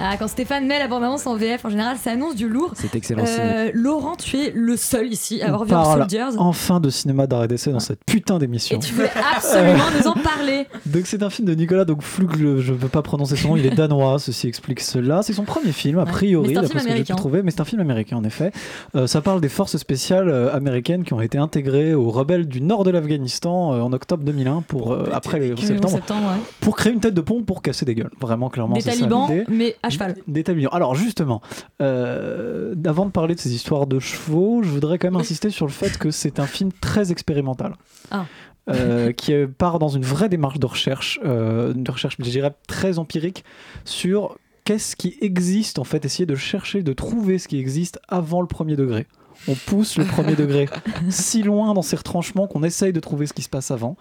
Ah, quand Stéphane met la bande-annonce en VF, en général, ça annonce du lourd. C'est excellent Euh, Laurent, tu es le seul ici à avoir vu Soldiers. enfin de cinéma d'arrêt d'essai dans cette putain d'émission. Et tu voulais absolument nous en parler. [LAUGHS] Donc c'est un film de Nicolas donc je ne veux pas prononcer son nom, il est danois, ceci explique cela. C'est son premier film a priori, d'après ce que j'ai pu trouver, mais c'est un film américain en effet. Euh, ça parle des forces spéciales euh, américaines qui ont été intégrées aux rebelles du nord de l'Afghanistan euh, en octobre 2001 pour après le 11 Le 11 septembre, septembre, ouais. pour créer une tête de pont pour casser des gueules. Vraiment clairement Des c'est ça talibans, mais à cheval. Des talibans. Alors justement, euh, avant de parler de ces histoires de chevaux, je voudrais quand même insister sur le fait que c'est un film très expérimental. Ah. Euh, qui part dans une vraie démarche de recherche, euh, de recherche, je dirais, très empirique sur qu'est-ce qui existe en fait, essayer de chercher, de trouver ce qui existe avant le premier degré. On pousse le premier [LAUGHS] degré si loin dans ses retranchements qu'on essaye de trouver ce qui se passe avant.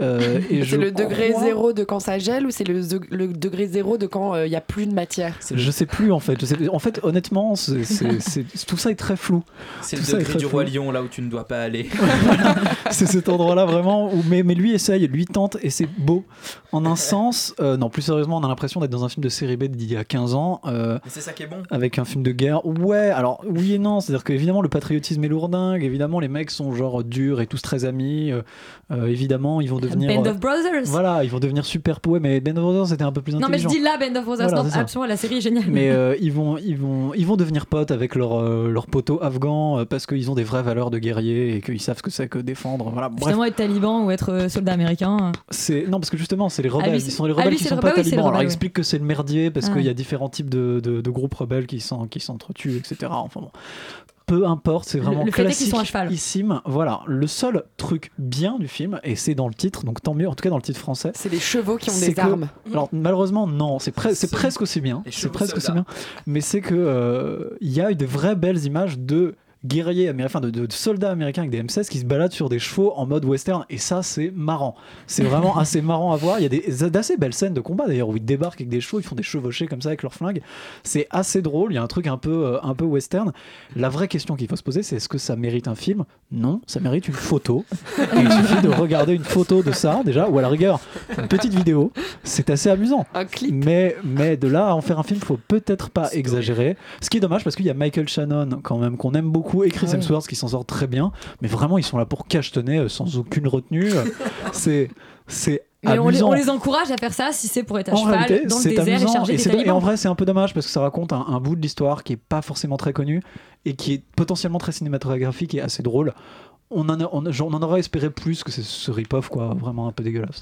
Euh, et je C'est le degré crois- zéro de quand ça gèle ou c'est le, de- le degré zéro de quand euh, il y a plus de matière? Je sais plus en fait. Je sais- En fait, honnêtement, tout ça est très flou. C'est le degré du flou. roi lion là où tu ne dois pas aller. [LAUGHS] c'est cet endroit-là vraiment où mais, mais lui essaye, lui tente et c'est beau. En un [LAUGHS] sens, euh, non, plus sérieusement, on a l'impression d'être dans un film de série B d'il y a 15 ans. euh, c'est ça qui est bon. avec un film de guerre. Ouais, alors oui et non, c'est-à-dire qu'évidemment le patriotisme est lourdingue, évidemment les mecs sont genre durs et tous très amis, euh, euh, évidemment ils vont devenir... Band euh, of Brothers. Voilà, ils vont devenir super poètes, mais Band of Brothers c'était un peu plus Non, mais je intelligent. dis là, Band of Brothers. Voilà, non, absolument, la série est géniale. Mais euh, ils, vont, ils, vont, ils vont devenir potes avec leurs leurs poteaux afghans parce qu'ils ont des vraies valeurs de guerriers et qu'ils savent ce que c'est que défendre. Voilà, bref. Finalement, être taliban ou être soldat américain. C'est non parce que justement c'est les Ah, rebelles, ils sont les ah, rebelles lui, qui sont le- pas oui, talibans. Alors rebelle, il oui. explique que c'est le merdier parce Ah. qu'il y a différents types de, de- de groupes rebelles qui sont qui s'entretuent, etc. Enfin bon. Peu importe, c'est Le- vraiment le qu'ils classique. sont à cheval. Issime. Voilà, le seul truc bien du film et c'est dans le titre, donc tant mieux. En tout cas dans le titre français. C'est les chevaux qui ont des que- armes. Alors malheureusement non, c'est pre- c'est C'est- presque aussi bien. C'est presque aussi bien. Mais c'est que euh, il y a eu de vraies belles images de guerriers américains, de, de- de soldats américains avec des M16 qui se baladent sur des chevaux en mode western et ça c'est marrant. C'est vraiment [LAUGHS] assez marrant à voir. Il y a des d'assez belles scènes de combat d'ailleurs où ils débarquent avec des chevaux, ils font des chevauchés comme ça avec leurs flingues. C'est assez drôle. Il y a un truc un peu euh, un peu western. La vraie question qu'il faut se poser c'est est-ce que ça mérite un film? Non, ça mérite une photo. Et il suffit de regarder une photo de ça déjà ou à la rigueur une petite vidéo. C'est assez amusant. Un clip. Mais, mais de là à en faire un film, faut peut-être pas exagérer. Ce qui est dommage parce qu'il y a Michael Shannon quand même qu'on aime beaucoup et Chris. Hemsworth qui s'en sort très bien. Mais vraiment, ils sont là pour cachetonner euh, sans aucune retenue. [LAUGHS] C'est c'est Mais on les, amusant. on les encourage à faire ça si c'est pour être à En cheval réalité, dans le désert et amusant. charger Et, des do- et en vrai, c'est un peu dommage parce que ça raconte un, un bout de l'histoire qui est pas forcément très connu et qui est potentiellement très cinématographique et assez drôle. On en, a- on, a- genre, on en aurait espéré plus que c'est ce rip-off, quoi, vraiment un peu dégueulasse.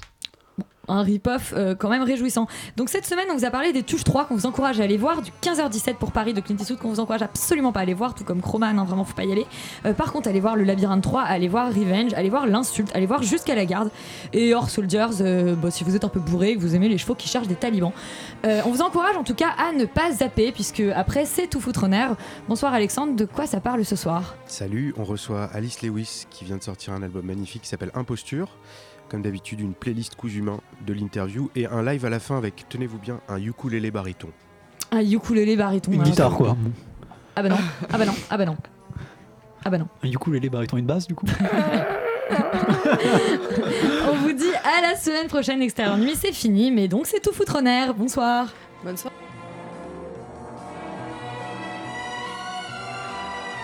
Un rip-off euh, quand même réjouissant. Donc cette semaine, on vous a parlé des Touches 3 qu'on vous encourage à aller voir, du 15h17 pour Paris de Clint Eastwood qu'on vous encourage absolument pas à aller voir, tout comme Chroman, hein, vraiment faut pas y aller. Euh, par contre, allez voir le Labyrinthe 3, allez voir Revenge, allez voir L'Insulte, allez voir Jusqu'à la Garde. Et Hors Soldiers, euh, bah, si vous êtes un peu bourré que vous aimez les chevaux qui chargent des talibans. On vous encourage en tout cas à ne pas zapper, puisque après c'est tout foutre en air. Bonsoir Alexandre, de quoi ça parle ce soir? Salut, on reçoit Alice Lewis qui vient de sortir un album magnifique qui s'appelle Imposture. Comme d'habitude, une playlist cousu main de l'interview et un live à la fin avec, tenez-vous bien, un ukulélé baryton. Un ukulélé baryton. Une hein. guitare, quoi. Ah bah non, ah bah non, ah bah non. Ah bah non. Un ukulélé baryton, une basse, du coup. [LAUGHS] On vous dit à la semaine prochaine, Extérieur Nuit, c'est fini, mais donc c'est tout foutre en air. Bonsoir. Bonne soirée.